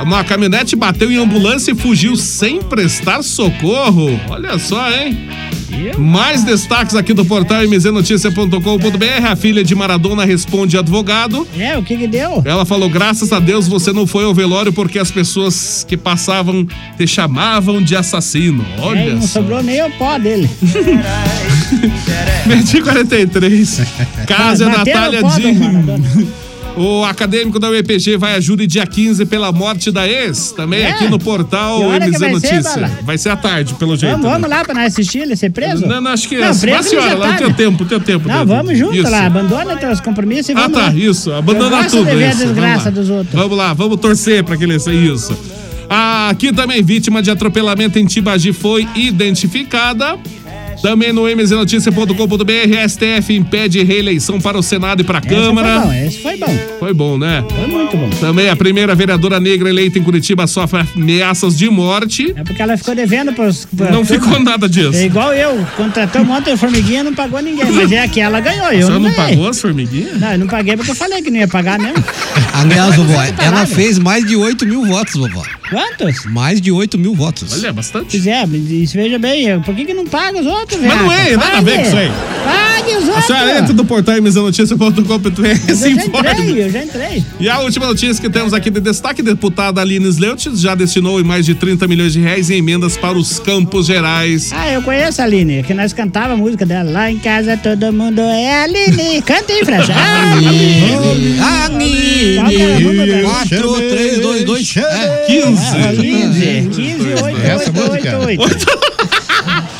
Uma caminhonete bateu em ambulância e fugiu sem prestar socorro. Olha só, hein? Mais destaques aqui do portal mznoticia.com.br. A filha de Maradona responde advogado. É, o que que deu? Ela falou: graças a Deus você não foi ao velório porque as pessoas que passavam te chamavam de assassino. É, Olha não só. sobrou nem o pó dele. Medir 43. Casa Natália. Maradona. O acadêmico da UEPG vai a júri dia 15 pela morte da ex. Também É? aqui no portal MZ vai ser, Notícia. Bala? vai ser à tarde, pelo jeito. Vamos, né? vamos lá pra nós assistir ele ser preso? Não, não, acho que é. Não, Vai, preso senhora, lá tá, no teu né? tempo, teu tempo. Não, vamos junto Isso. lá, abandona teus compromissos e Ah, vamos tá, lá. isso. Abandona tudo. de ver a isso. Vamos desgraça lá. dos outros. Vamos lá, vamos torcer pra que ele seja isso. Aqui também, vítima de atropelamento em Tibagi foi identificada. Também no mznoticia.com.br, STF impede reeleição para o Senado e para a Câmara. Esse foi bom, esse foi bom. Foi bom, né? Foi muito bom. Também a primeira vereadora negra eleita em Curitiba sofre ameaças de morte. É porque ela ficou devendo pros. pra Não turma. ficou nada disso. É igual eu, contratou um monte de formiguinha não pagou ninguém. Mas é que ela ganhou, eu Você não, não pagou as formiguinhas? Não, eu não paguei porque eu falei que não ia pagar mesmo. Aliás, vovó, Não tem ela fez mais de 8 mil votos, vovó. Quantos? Mais de 8 mil votos. Olha, bastante. Pois é, mas veja bem, por que, que não paga os outros, velho? Mas não é, nada a ver com isso aí. Pague os A senhora entra outros. no portal mznoticia.com.br Eu se já informe. entrei, eu já entrei. E a última notícia que temos aqui de destaque: deputada Aline Sleutz já destinou mais de 30 milhões de reais em emendas para os Campos Gerais. Ah, eu conheço a Aline, que nós cantava a música dela. Lá em casa todo mundo é Aline. Canta aí, Frecha. Aline. Aline. Qual que era a música dela? 4, 3, 2, 2. É. 15. 15, 15, 8, Essa 8, música? 8, 8.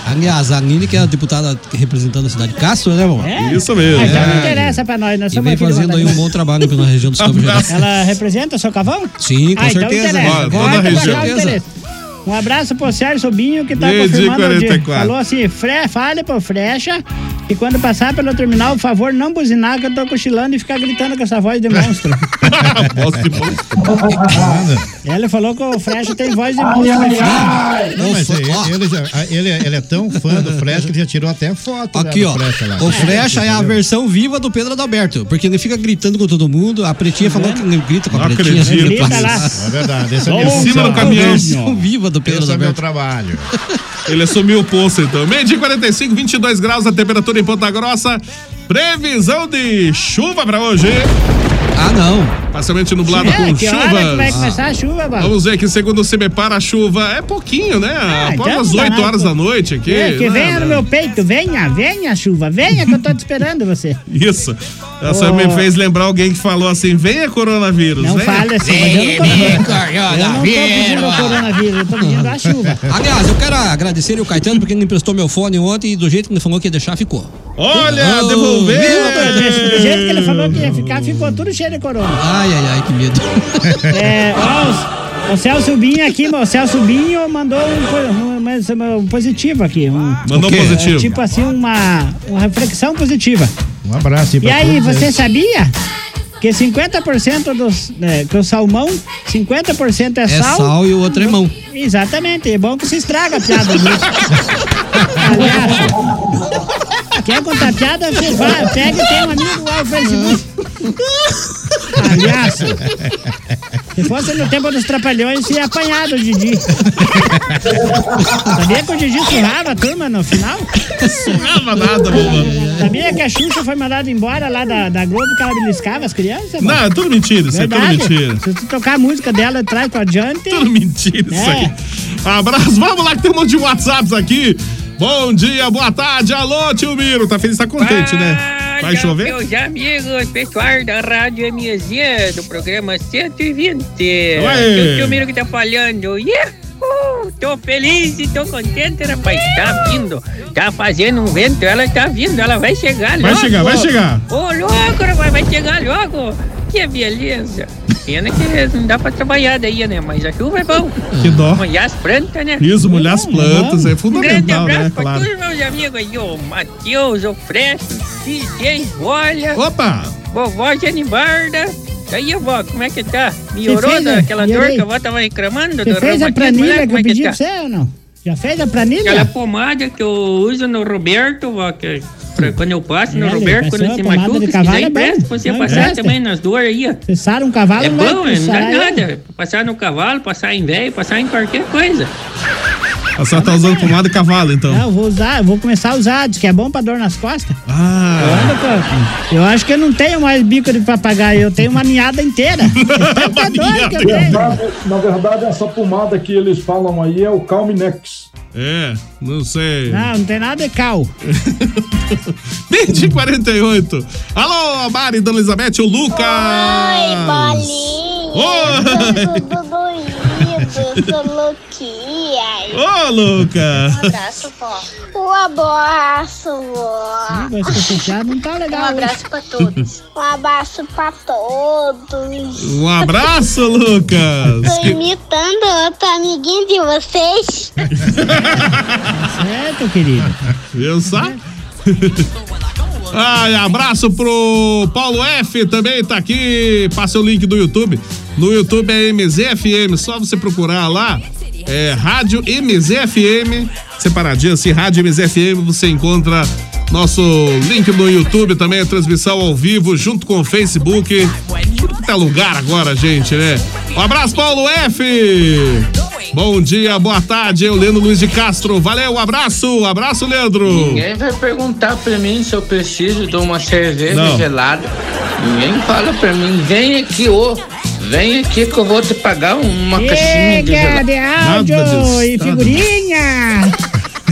Aliás, a Aline, que é a deputada representando a cidade de Castro, né, vovó? É? Isso mesmo. Ah, então não É. interessa pra nós, nós E somos vem fazendo aí um bom trabalho na região dos Campos Gerais. Ela representa Socavão? Sim, com ah, então certeza. interessa. Ó, toda a região. Um abraço pro Sérgio Sobinho que tá Meio-dia e confirmando o dia. 44. Falou assim: Fre, fale pro Frecha que quando passar pelo terminal, por favor, não buzinar que eu tô cochilando e ficar gritando com essa voz de monstro. Posso de monstro. Ele falou que o Frecha tem voz de monstro. Não, mas ele, ele, já- ele, ele é tão fã do Flash que ele já tirou até foto né, Aqui, ó. Frecha lá. O Frecha é a versão viva do Pedro Adalberto. Porque ele fica gritando com todo mundo. A Pretinha falou que ele grita com a Não Pretinha. acredito. assim, Grita lá. É verdade, esse é Em meu cima do caminhão. versão viva do Pedro Esse é meu trabalho. Ele assumiu o posto então. Meio dia 45, 22 graus a temperatura em Ponta Grossa. Previsão de chuva pra hoje. Ah, não. Parcialmente nublado É, com que hora que chuvas. vai começar a chuva, Bala? Vamos ver aqui, segundo o CBPAR, a chuva é pouquinho, né? Ah, Após as não dá 8 nada. horas da noite aqui. É, que né, venha né? no meu peito, venha, venha, chuva, venha que eu tô te esperando você. Isso. Essa Ô. me fez lembrar alguém que falou assim: venha coronavírus. Não venha. fale assim, mas eu não tô, eu não tô pedindo o coronavírus, eu tô pedindo a chuva. Aliás, eu quero agradecer o Caetano porque ele me emprestou meu fone ontem e do jeito que ele falou que ia deixar, ficou. Olha, Oh, devolveu! Do jeito que ele falou que ia ficar, ficou tudo cheio de corona. Ai, ai, ai, que medo. É, ó, o, Celso Binho aqui, o Celso Binho mandou um, um- um positivo aqui. Um, Mandou quê? positivo. é, tipo assim, uma, uma reflexão positiva. Um abraço aí E pra aí, todos você sabia que 50% dos. É, que o salmão, 50% é, É sal. sal e o outro é mão. Exatamente, é bom que se estraga a piada. Quer contar piada? Você vai, pega e tem um amigo lá no Facebook. Aliás, se fosse no tempo dos trapalhões, ia apanhar do Didi. Sabia que o Didi surrava a turma no final? Surrava nada, vovó. Sabia que a Xuxa foi mandada embora lá da, da Globo que ela beliscava as crianças? Não, é tudo mentira, isso é tudo Verdade. mentira. Se tu tocar a música dela de trás pra adiante. Tudo mentira isso É. aqui. Abraço, vamos lá que tem um monte de WhatsApps aqui. Bom dia, boa tarde, alô, tio Miro. Tá feliz, tá contente, né? Vai chover? Meus amigos, pessoal da Rádio MZ, do programa 120. Ué. O tio Miro que tá falando. Yahoo! Tô feliz e tô contente, rapaz. Tá vindo. Tá fazendo um vento, ela tá vindo, ela vai chegar Vai logo. chegar, vai chegar. Ô, louco, rapaz, vai chegar logo. Que beleza. Pena que não dá pra trabalhar daí, né? Mas a chuva é bom. Que dó. Molhar as plantas, né? Isso, molhar as plantas, é Um grande fundamental, abraço né? pra Claro. todos meus amigos aí, o Matheus, o Fresh, DJ Olha. Opa! Vovó Genibarda. E aí, vó, como é que tá? Melhorou daquela dor que a vó tava reclamando? Você fez a planilha né? que Como eu é pedi tá? pra você ou não? Já fez a planilha? Aquela pomada que eu uso no Roberto, vó, que pra quando eu passo no É, Roberto, quando ele se machuca, se quiser é empresta pra você Não passar empresta. também nas dores aí, ó. Você sara um cavalo, É não bom, não dá sarar ele. nada. Passar no cavalo, passar em velho, passar em qualquer coisa. A senhora tá usando pomada de cavalo, então. Não, eu vou usar, eu vou começar a usar, diz que é bom pra dor nas costas. Ah. Eu, ando com- eu acho que eu não tenho mais bico de papagaio, eu tenho uma ninhada inteira. Tanta dor que eu Na tenho. verdade, na verdade, essa pomada que eles falam aí é o Calminex. É, não sei. Não, não tem nada de cal. 20 e 48. Alô, Mari, Dona Elizabeth, o Lucas. Oi, bolinha. Oi. Doído, sou Ô, Lucas. Um abraço, vó. Um abraço, vó. Vai não tá legal. Um abraço pra todos. Um abraço pra todos. Um abraço, Lucas. Tô imitando outro amiguinho de vocês. Certo, querido. Viu só? Ai, abraço pro Paulo F, também tá aqui. Passa o link do YouTube. No YouTube é MZFM, só você procurar lá. É Rádio MZFM, separadinho assim, Rádio MZFM, você encontra nosso link no YouTube também, a transmissão ao vivo, junto com o Facebook. Tudo que tá lugar agora, gente, né? Um abraço, Paulo F! Bom dia, boa tarde, eu, Leandro Luiz de Castro. Valeu, um abraço, um abraço, Leandro. Ninguém vai perguntar pra mim se eu preciso de uma cerveja Não. gelada. Ninguém fala pra mim, vem aqui, ô. Vem aqui que eu vou te pagar uma caixinha de Chega de áudio Nada e figurinha.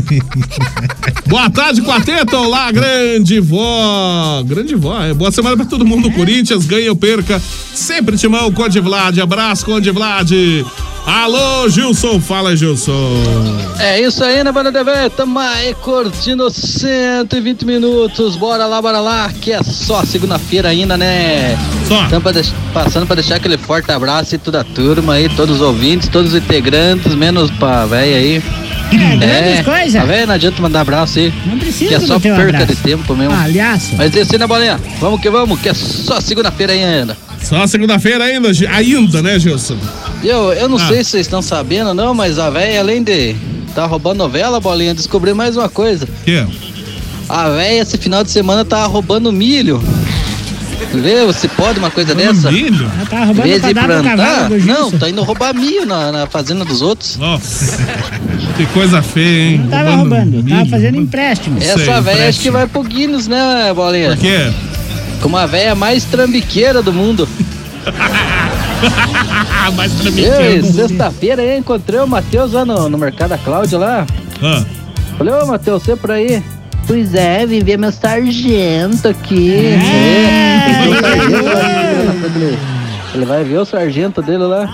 Boa tarde, quarteto. Olá, grande vó. Grande vó. É, boa semana pra todo mundo. Corinthians ganha ou perca. Sempre timão, Conde Vlad. Abraço, Conde Vlad. Alô, Gilson. Fala, Gilson. É isso aí, né, Banda TV? Tamo aí curtindo 120 minutos. Bora lá, bora lá, que é só segunda-feira ainda, né? Só. Tamo pra deix- passando pra deixar aquele forte abraço e toda a turma aí, todos os ouvintes, todos os integrantes, menos pra véia aí. É, grandes coisas. A véia não adianta mandar abraço aí. Não precisa Que é só perca abraço. de tempo mesmo. Aliás. Mas esse, né, Bolinha? Vamos que vamos, que é só segunda-feira ainda. Só segunda-feira ainda, ainda, né, Gilson? Eu, eu não Ah. sei se vocês estão sabendo não, mas a véia, além de tá roubando novela, Bolinha, descobriu mais uma coisa. Que? A véia esse final de semana tá roubando milho. Vê, você pode uma coisa dessa? Milho? Ela tá roubando vez pra de plantar, do não, tá indo roubar milho na, na fazenda dos outros. Nossa, que coisa feia, hein? Não tava roubando, tava milho. fazendo empréstimo. Essa véia acho que vai pro Guinness, né, Bolinha? Por quê? Como a véia mais trambiqueira do mundo. Mais Eu, sexta-feira aí encontrei o Matheus lá no, no Mercado da Cláudia lá. Ah. Falei, ô Matheus, você por aí? Pois é, vim ver meu sargento aqui. É. É, sargento lá. Ele vai ver o sargento dele lá.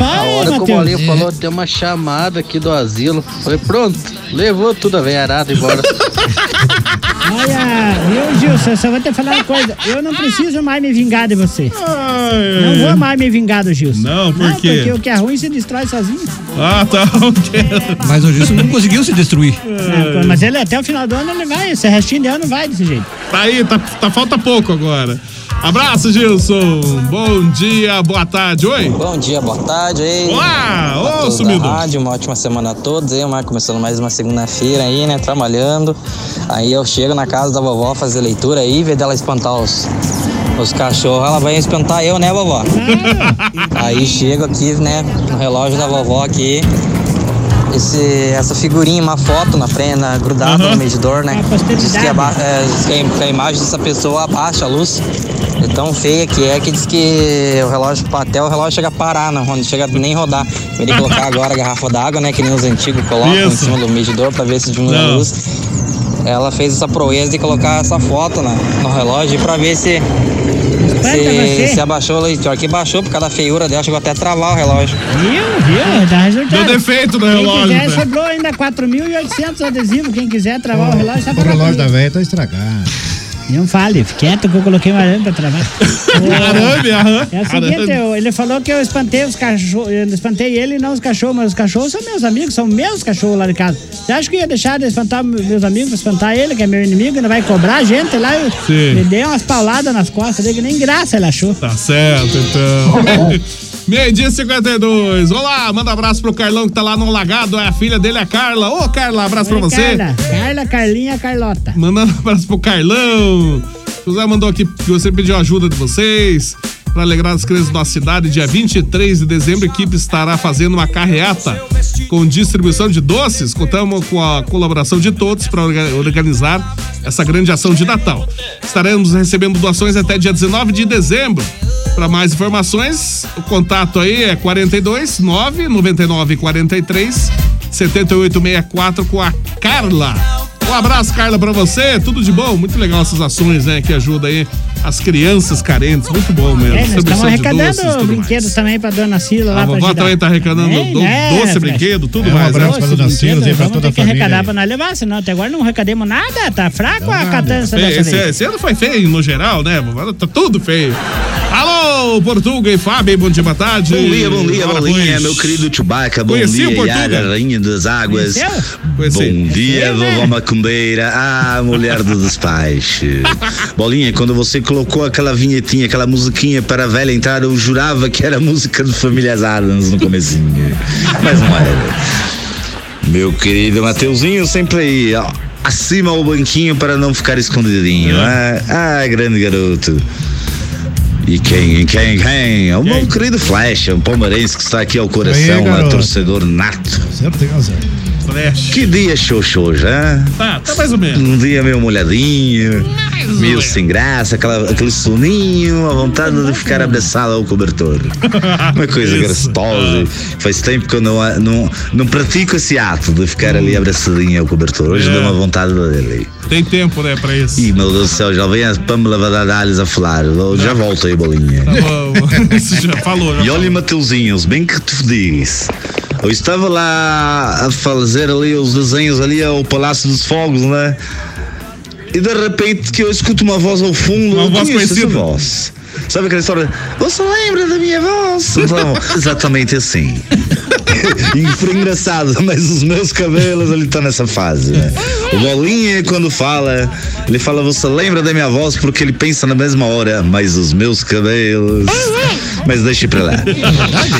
A hora que o Matheus. Bolinho falou, tem uma chamada aqui do asilo. Falei, pronto, levou tudo a veiarada embora. Olha, viu, Gilson, eu só vou te falar uma coisa. Eu não preciso mais me vingar de você. Não vou mais me vingar do Gilson. Não, por Não, quê? porque o que é ruim se destrói sozinho. Ah, tá. ok. Mas o Gilson não conseguiu se destruir. É, mas ele até o final do ano ele vai, esse restinho de ano vai desse jeito. Tá aí, tá, tá- falta pouco agora. Abraço, Gilson. Bom dia, boa tarde. Oi. Bom dia, boa tarde aí. Olá, ô, sumido. rádio, uma ótima semana a todos aí, mas começando mais uma segunda-feira aí, né, trabalhando. Aí eu chego na casa da vovó fazer leitura aí, vez dela espantar os, os cachorros, ela vai espantar eu, né, vovó? aí chego aqui, né, no relógio da vovó aqui, esse, essa figurinha, uma foto na frente, na- grudada no medidor, né? Diz que, aba- é, diz que a, que a imagem dessa pessoa abaixa a luz. É tão feia que é que diz que o relógio, até o relógio chega a parar, não, não chega nem rodar. Que colocar agora a garrafa d'água, né? Que nem os antigos colocam em Isso. cima do medidor pra ver se diminui a luz. Ela fez essa proeza de colocar essa foto na- no relógio pra ver se, você. abaixou. Pior que baixou por causa da feiura dela, chegou até a travar o relógio. Viu, viu? Dá resultado. Deu defeito no Quem relógio, quiser, né? sobrou ainda 4.800 adesivos. Quem quiser travar o relógio, tá O relógio da velha tá estragado. Não fale, fique quieto que eu coloquei um arame pra travar. Arame, arame. É o seguinte, eu- ele falou que eu espantei os cachorros, eu espantei ele e não os cachorros, mas os cachorros são meus amigos, são meus cachorros lá de casa. Você acha que eu ia deixar de espantar meus amigos, pra espantar ele, que é meu inimigo, ainda vai cobrar a gente lá? Eu, Sim. me dei umas pauladas nas costas dele, que nem graça ele achou. Tá certo, então. Meio-dia e 52. Olá, manda abraço pro Carlão que tá lá no Lagado. É a filha dele, a Carla. Ô, Carla, abraço pra Oi, você. Carla, Carla, Carlinha, Carlota. Mandando abraço pro Carlão. José mandou aqui que você pediu ajuda de vocês. Para alegrar as crianças da cidade, dia 23 de dezembro, a equipe estará fazendo uma carreata com distribuição de doces. Contamos com a colaboração de todos para organizar essa grande ação de Natal. Estaremos recebendo doações até dia 19 de dezembro. Para mais informações, o contato aí é 42 9 99 43 7864 com a Carla. Um abraço, Carla, pra você. Tudo de bom. Muito legal essas ações, né? Que ajudam aí as crianças carentes. Muito bom mesmo. É, nós estamos doces, arrecadando brinquedos também pra dona Cila lá A vovó também tá arrecadando É, do- né, doce, Fred? brinquedo, tudo É, um mais, abraço né? pra dona Brinquedo, Cila, pra vamos toda a ter que família. arrecadar aí. pra nós levar, senão até agora não arrecademos nada. Tá fraco a nada. catança dessa Esse, vez. esse ano foi feio no geral, né? Tá tudo feio. Alô, Portuga e Fábio, bom dia, boa tarde. Bom dia, bom dia, bom dia, meu querido Chewbacca. Bom Conheci o dia? Iaga, rainha das águas. Conheci. Bom dia, Conheceu, né? vovó Macumbeira. Ah, mulher do despacho. Bolinha, quando você colocou aquela vinhetinha, aquela musiquinha para a velha entrar, eu jurava que era música do Famílias Adams no comecinho. Mas não era. Meu querido Mateuzinho, sempre aí, ó, acima ao banquinho para não ficar escondidinho. É. Ah, ah, grande garoto. E quem, quem, quem? É o meu querido Flash, um palmeirense que está aqui ao coração, um garoto. torcedor nato. Certo, tem razão. Que dia xoxô já? Tá, tá mais ou menos. Um dia meio molhadinho, meio sem graça, aquela, aquele soninho, a vontade de ficar abraçado ao cobertor. Uma coisa gostosa. Faz tempo que eu não, não, não pratico esse ato de ficar ali abraçadinho ao cobertor. Hoje É. dá uma vontade dele. Tem tempo, né, pra isso. Ih, meu Deus do céu, já vem a Pamela Vadadalhos a falar. Eu Já volto aí, bolinha. Tá bom. Isso já falou, já E olha, Mateuzinhos, bem que te diz. Eu estava lá a fazer ali os desenhos ali ao Palácio dos Fogos, né? E de repente que eu escuto uma voz ao fundo, Uma eu voz conheço essa conhecida. voz. Sabe aquela história? Você lembra da minha voz? Então, exatamente assim. E foi engraçado, mas os meus cabelos, ele tá nessa fase, né? O Bolinha, quando fala, ele fala, você lembra da minha voz porque ele pensa na mesma hora, mas os meus cabelos. Mas deixa pra lá.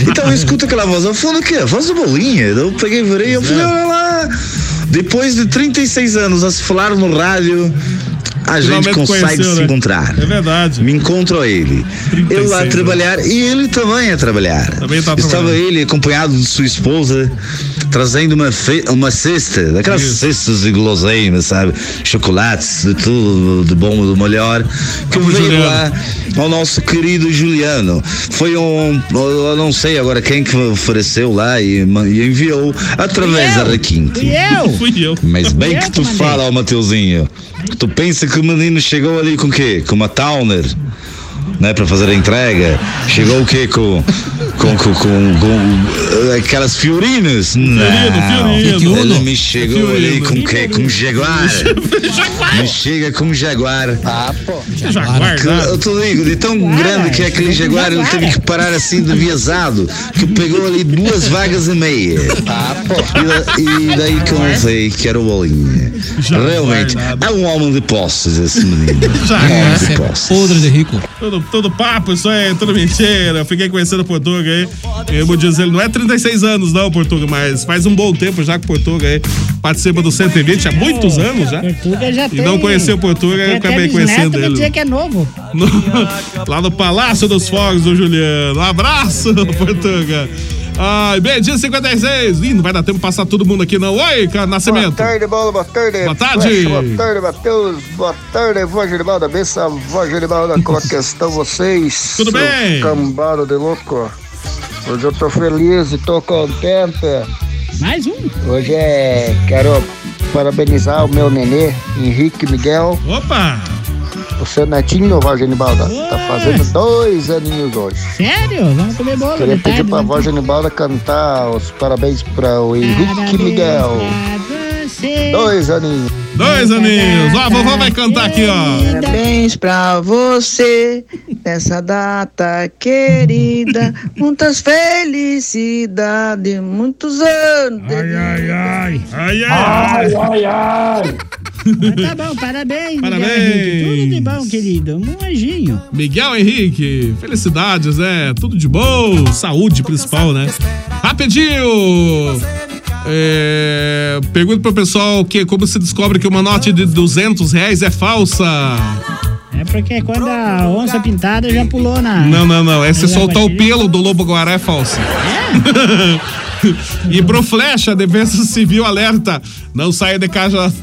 Então eu escuto aquela voz, eu falo o quê? A voz do Bolinha. Eu peguei e virei, eu falei, olha lá. Depois de 36 anos a se falar no rádio, a gente consegue conheceu, se né? encontrar. É verdade. Me encontro a ele. eu lá a 36 trabalhar e ele também a trabalhar. Também tá Estava ele acompanhado de sua esposa, trazendo uma, fe- uma cesta, daquelas cestas de guloseimas, sabe? Chocolates, de tudo, de bom, do melhor. Que Vamos, veio Juliano. lá ao nosso querido Juliano. Foi um, eu não sei agora quem que ofereceu lá e, e enviou através da Requinte. Fui eu. Fui eu. Mas bem Eu que tu mandei. fala, ó Mateuzinho, tu pensa que o menino chegou ali com o quê? Com uma Towner, né? Pra fazer a entrega. Chegou o quê? Com. Com, com, com, com, aquelas fiorinas? Não. Fiorino. Ele me chegou ali Fiorino. com o quê? Com um jaguar. Me chega com um jaguar. Ah, pô. Jaguar, Que, eu te digo, de tão grande que é aquele jaguar, ele teve que parar assim de viesado, que pegou ali duas vagas e meia. E, da- e daí que eu não sei que era o Bolinha. Jaguar, Realmente, nada. é um homem de posses esse menino. Jaguar. Um homem de é posses. podre de rico. Tudo, tudo papo, isso aí, tudo mentira. Eu fiquei conhecendo o Portuga aí. Eu vou dizer, ele não é 36 anos, não, Portuga, mas faz um bom tempo já que o Portuga aí participa do 120 há muitos anos já. Portuga já E tem. não conheceu o Portuga, eu acabei conhecendo ele. dizer que é novo. No- lá no Palácio dos Fogos do Juliano. Um abraço, Portuga. Ai, meio-dia 56. Ih, não vai dar tempo de passar todo mundo aqui, não. Oi, cara, Nascimento. Boa tarde, bola, boa tarde. Boa tarde. Flecha, Boa tarde, Matheus. Boa tarde, voz Geribalda. Benção, voz Geribalda. Como é que estão vocês? Tudo Seu bem? Cambado de louco. Hoje eu tô feliz e tô contente. Mais um. Hoje é. Quero parabenizar o meu nenê, Henrique Miguel. Opa! O seu netinho, voz Geribalda. Tá fazendo dois aninhos hoje. Sério? Vamos comer bolo. Queria pedir tarde, pra voz Genibalda cantar os parabéns para o Henrique Parabéns Miguel. pra você. Dois aninhos. Dois aninhos. Ó, a vovó vai cantar aqui, ó. Parabéns pra você nessa data querida. Muitas felicidades, muitos anos. Ai, ai, ai. Ai, ai, Ai, ai, ai. Mas tá bom, parabéns. Miguel Parabéns. Henrique. Tudo de bom, querido. Um anjinho. Miguel Henrique, felicidades, né? Tudo de bom, saúde principal, né? Rapidinho! É, pergunta pro pessoal que, como se descobre que uma nota de 200 reais é falsa. É porque quando a onça pintada já pulou na. Não, não, não. É se soltar o pelo do lobo guará é falsa. e pro Flecha, a Defesa Civil alerta: não saia de casa.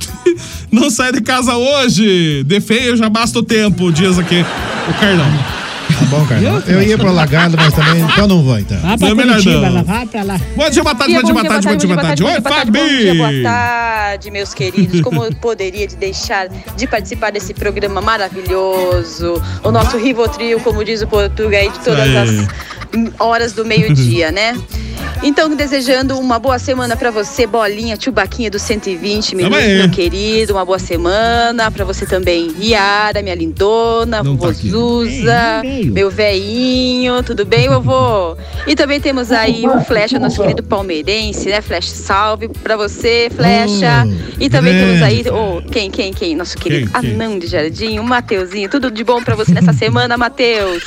Não saia de casa hoje. De feio já basta o tempo, diz aqui o Carlão. Tá bom, Carlão. Eu ia pro Alagado, mas também. Então não vou, então. Vá pra Não é Curitiba, não. vai pra lá. Bom dia, boa tarde, bom dia, boa tarde, bom dia, boa tarde. Oi, Bom dia, Fabi! boa tarde, meus queridos. Como eu poderia de deixar de participar desse programa maravilhoso? O nosso Rivotril, como diz o português, de todas as horas do meio-dia, né? Então, desejando uma boa semana pra você, Bolinha, Chubaquinha do 120 minutos, meu querido. Uma boa semana pra você também, Yara, minha lindona, Não tá vovô aqui. Zuza, meu veinho, tudo bem, vovô? E também temos aí o Flecha, nosso querido palmeirense, né? Flecha, salve pra você, Flecha. e também temos aí, oh, quem, quem, quem? Nosso querido Quem, quem? Anão de Jardim, o Mateuzinho. Tudo de bom pra você nessa semana, Mateus.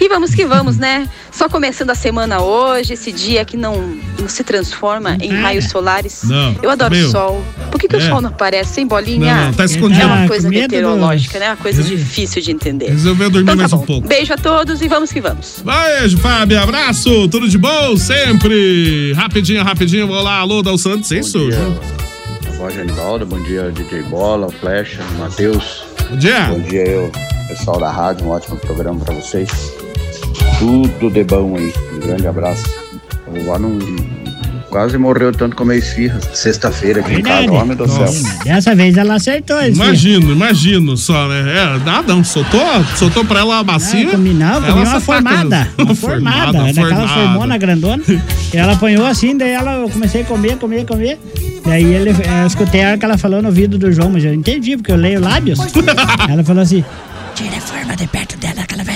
E vamos que vamos, né? Só começando a semana hoje, esse dia que não, não se transforma em raios solares. Não, Eu adoro meu. o sol. Por que, que É. o sol não aparece, hein, bolinha? Não, não, tá escondido. É uma Ah, coisa meteorológica, né? Uma coisa difícil de entender. Resolveu dormir Então tá mais um bom. pouco. Beijo a todos e vamos que vamos. Beijo, Fábio. Abraço. Tudo de bom sempre. Rapidinho, rapidinho. Olá, alô, Dal Santos. Sem sujo. Voz Genivaldo, bom dia DJ Bola, Flecha, Matheus. Bom dia. Bom dia eu, pessoal da rádio, um ótimo programa pra vocês. Tudo de bom aí, um grande abraço. A vovó não quase morreu tanto comer esfirra. Sexta-feira aqui em casa, homem do céu. Dessa vez ela acertou esse. Imagino, imagino só, né? É, nada, não. Soltou, soltou pra ela a bacia. Não, comi, não, comi ela uma só taca formada. Uma formada. Daquela formada. formona grandona. E ela apanhou assim, daí ela, eu comecei a comer, comer, comer. Daí ele, eh, eu escutei a hora que ela falou no ouvido do João, mas eu entendi, porque eu leio lábios. ela falou assim: tira a forma de perto dela que ela vai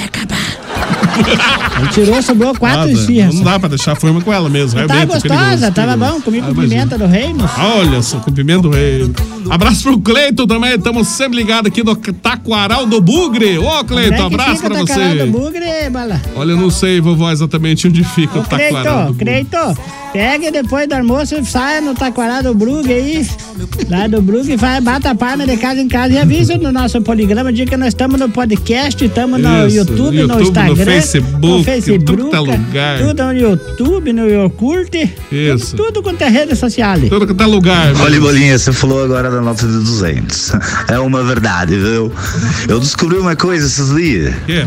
tirou, sobrou quatro esfirras. Não dá pra deixar a forma com ela mesmo. É gostosa, tava bom, comi Ah, com imagino. pimenta do reino. Olha só, com pimenta do rei. Abraço pro Cleiton também, estamos sempre ligados aqui no Taquaral do Bugre. Ô, Cleiton, abraço pra você. Do bugre, bala. Olha, eu não sei, vovó, exatamente onde fica o Taquaral do Bugre. Creito, pega depois do almoço, saia no Taquará do Brug aí, lá do vai, bata a palma de casa em casa e avisa no nosso poligrama, dia que nós estamos no podcast, estamos no YouTube, no Instagram, Facebook, no Facebook, tudo que é lugar. tudo no YouTube, no Yorkurt, Isso. tudo quanto é rede social. Tudo que tá lugar. Olha, Bolinha, você falou agora da nota de 200. É uma verdade, viu? Eu descobri uma coisa esses dias. Que?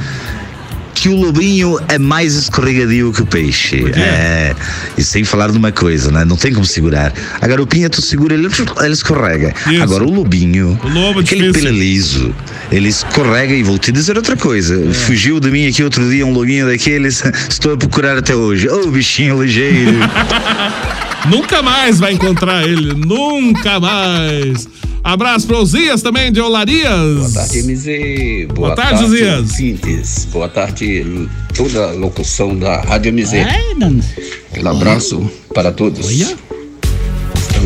Que o lobinho é mais escorregadio que o peixe. É. E sem falar de uma coisa, né? Não tem como segurar. A garupinha, tu segura ele, ele escorrega. Isso. Agora o lobinho, O lobo aquele difícil. pelo liso, ele escorrega e vou te dizer outra coisa. É. Fugiu de mim aqui outro dia um lobinho daqueles. Estou a procurar até hoje. Ô, bichinho ligeiro. Nunca mais vai encontrar ele, nunca mais. Abraço pro Zias também, de Olarias. Boa tarde, MZ. Boa, Boa tarde, Zias. ouvintes. Boa tarde, toda a locução da Rádio MZ. Aquele abraço para todos. Estão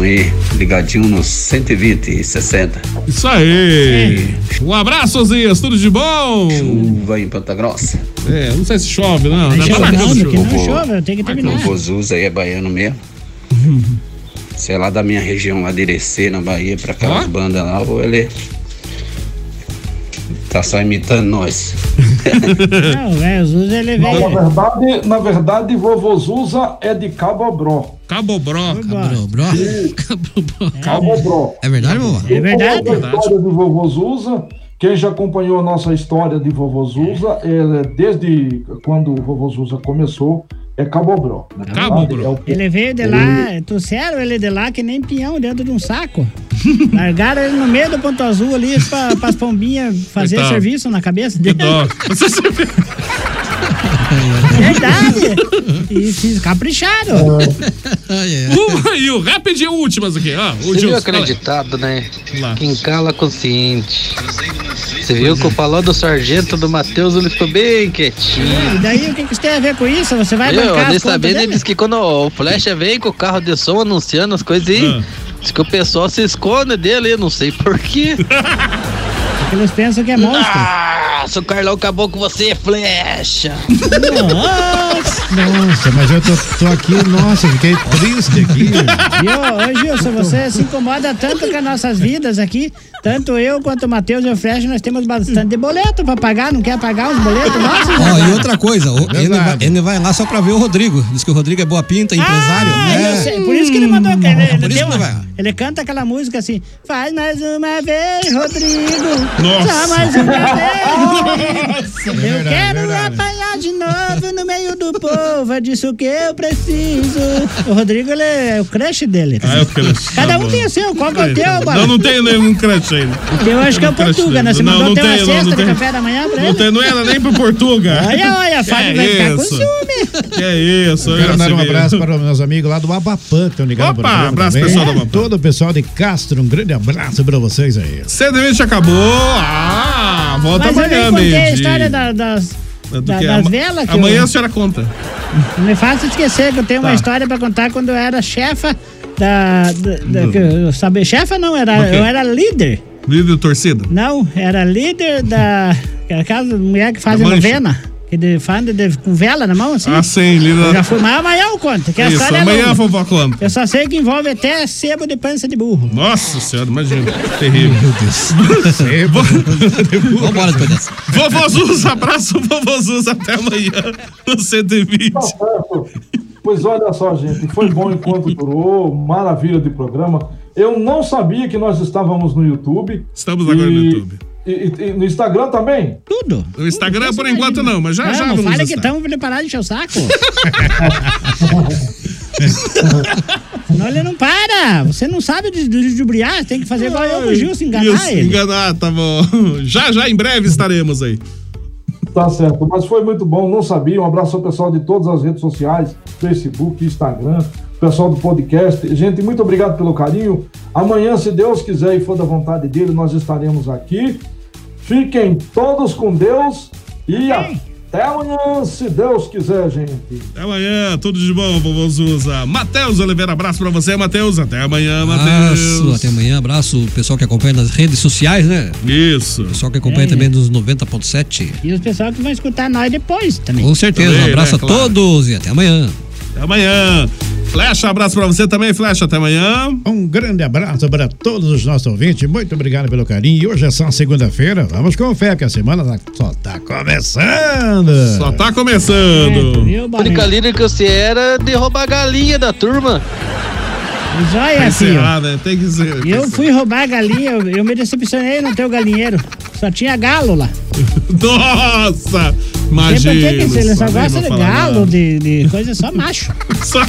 aí ligadinho nos 120 e 60. Isso aí. Um abraço, Zias, tudo de bom? Chuva em Ponta Grossa. É, não sei se chove, não. Ainda tá chovendo, marcando que não chuva. chove, tem que terminar. O Bozus aí é baiano mesmo. Se é lá da minha região, lá de Irecê, na Bahia, pra aquelas bandas lá, ou ele tá só imitando nós. Não, velho, o Zuza, ele Na veio... verdade, na verdade, vovô Zuza é de Cabo Bró. Cabo Bró. Cabo Bró. Cabo Bró. É verdade, vovó? É verdade. A história de vovô Zuza, quem já acompanhou a nossa história de vovô Zuza, é, desde quando o vovô Zuza começou, é Cabo Bró. Na Cabo verdade, é o- Ele veio de lá, trouxeram ele de lá que nem pinhão dentro de um saco. Largaram ele no meio do ponto azul ali pra, as pombinhas fazer serviço na cabeça dele. Dó. Verdade! E fiz capricharam. Uma e o rapidinho últimas aqui, ó. O Você viu Gilson, aquele fala aí. ditado, né? Quem cala consciente. Você viu que o falou do sargento do Matheus, ele ficou bem quietinho. E daí o que, que isso tem a ver com isso? Você vai Eu contas sabendo, ele disse que quando o Flecha vem com o carro de som anunciando as coisas aí, Ah. diz que o pessoal se esconde dele, eu não sei porquê. Porque eles pensam que é monstro. Nossa, o Carlão acabou com você, Flecha. Nossa, mas eu tô, tô aqui, nossa, fiquei triste aqui. Viu? Ô, Gilson, você se incomoda tanto com as nossas vidas aqui. Tanto eu quanto o Matheus e o Flecha, nós temos bastante de boleto pra pagar. Não quer pagar os boletos nossos? Ó, e outra coisa, o- ele, vai, ele vai lá só pra ver o Rodrigo. Diz que o Rodrigo é boa pinta, empresário. Ah, né? eu sei, por isso que ele mandou. Ele, ele, por isso que uma- vai. ele canta aquela música assim: Faz mais uma vez, Rodrigo. Nossa. Só mais uma vez, Nossa, eu verdade, quero verdade. apanhar de novo no meio do povo, é disso que eu preciso. O Rodrigo, ele é o crush dele. Ah, eu crush. Cada Tá um tem o seu, qual que é o teu, Bola? Não, não tenho nenhum crush ainda. Eu acho que é o Portuga, né? Você não, mandou não ter uma tenho, não, cesta não de café da manhã pra Não, ele? tem, não era nem pro Portuga. Olha, olha, Fábio Que vai ficar com ciúme. Que é isso? Eu quero eu dar um abraço para os meus amigos lá do Abapã, que estão ligados Opa, programa abraço, também. pessoal do Amapã. Todo o pessoal de Castro, um grande abraço para vocês aí. 120 acabou. Ah, volta Mas eu amanhã, nem contei a história da- das, da- que? das Ama- velas. que Amanhã eu- a senhora conta. Não me faça esquecer que eu tenho uma Tá. história pra contar quando eu era chefa da. da, da- que eu sabia, chefa não, era, eu era líder. Líder torcida. Não, era líder da. Aquela mulher que faz Da mancha. novena. Que de, faz de, com vela na mão, assim. Ah, sim. Eu já fui, mas amanhã eu conto. Que a Isso, história é amanhã a vovó conta. Eu só sei que envolve até sebo de pança de burro. Nossa senhora, imagina. Terrível. Meu Deus. Vambora depois dessa. Vovô Zuz, abraço, vovô Zuz, até amanhã no 120. Tá. Pois olha só, gente, foi bom enquanto durou, maravilha de programa. Eu não sabia que nós estávamos no YouTube. Estamos agora no YouTube. E, e- e no Instagram também? Tudo. No Instagram, por enquanto, não, mas já não, já não fala que estar. estão preparados de encher o saco. Senão ele não para. Você não sabe de de ludibriar, tem que fazer igual eu no Gil, se enganar Isso, ele. enganar, tá bom. Já, já, em breve estaremos aí. Tá certo, mas foi muito bom, não sabia. Um abraço ao pessoal de todas as redes sociais, Facebook, Instagram, pessoal do podcast. Gente, muito obrigado pelo carinho. Amanhã, se Deus quiser e for da vontade dele, nós estaremos aqui. Fiquem todos com Deus e até amanhã, se Deus quiser, gente. Até amanhã, tudo de bom, vovô Zuza. Matheus Oliveira, abraço pra você, Matheus. Até amanhã, Abraço, Matheus. até amanhã. Abraço o pessoal que acompanha nas redes sociais, né? Isso. O pessoal que acompanha É. também nos 90.7. E os pessoal que vão escutar nós depois também. Com certeza. Também, um abraço né, a claro. todos e até amanhã. Até amanhã. Flecha, abraço pra você também, Flecha. Até amanhã. Um grande abraço para todos os nossos ouvintes. Muito obrigado pelo carinho. E hoje é só segunda-feira. Vamos com fé, que a semana só tá começando. Só tá começando. Viu, A única líder que você era de roubar a galinha da turma. Olha Tem que assim, né? Tem que ser. Eu fui roubar a galinha, eu, eu me decepcionei no teu galinheiro. Só tinha galo lá. Nossa! Não Imagina. ele só gosta de galo, de, de coisa só macho. Só...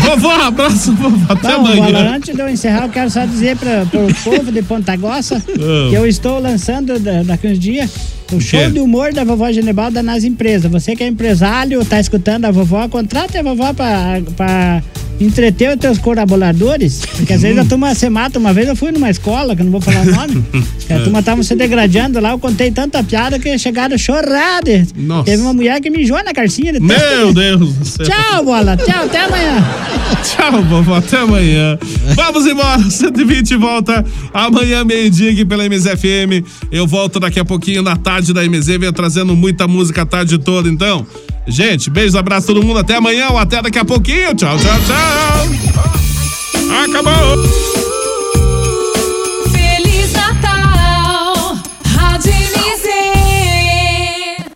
Vovó, abraço, vovó. Até Bom, Bola, amanhã. antes de eu encerrar, eu quero só dizer para o povo de Ponta Grossa Ah. que eu estou lançando da- daqui uns dias o show de humor da vovó Genebalda nas empresas. Você que é empresário, tá escutando a vovó, contrate a vovó para entreter os teus colaboradores. Porque às vezes a turma se mata. Uma vez eu fui numa escola, que eu não vou falar o nome, que a turma tava se degradando lá, eu contei tanta piada que chegaram choradas. Nossa. Teve uma mulher que mijou na carcinha de tanto- Meu Deus do céu. Tchau, bola. Tchau, até amanhã. Tchau, vovó. Até amanhã. Vamos embora. 120 volta amanhã, meio-dia, aqui pela MZFM. Eu volto daqui a pouquinho na tarde da MZ. Venho trazendo muita música a tarde toda. Então, gente, beijo, abraço todo mundo. Até amanhã ou até daqui a pouquinho. Tchau, tchau, tchau. Acabou.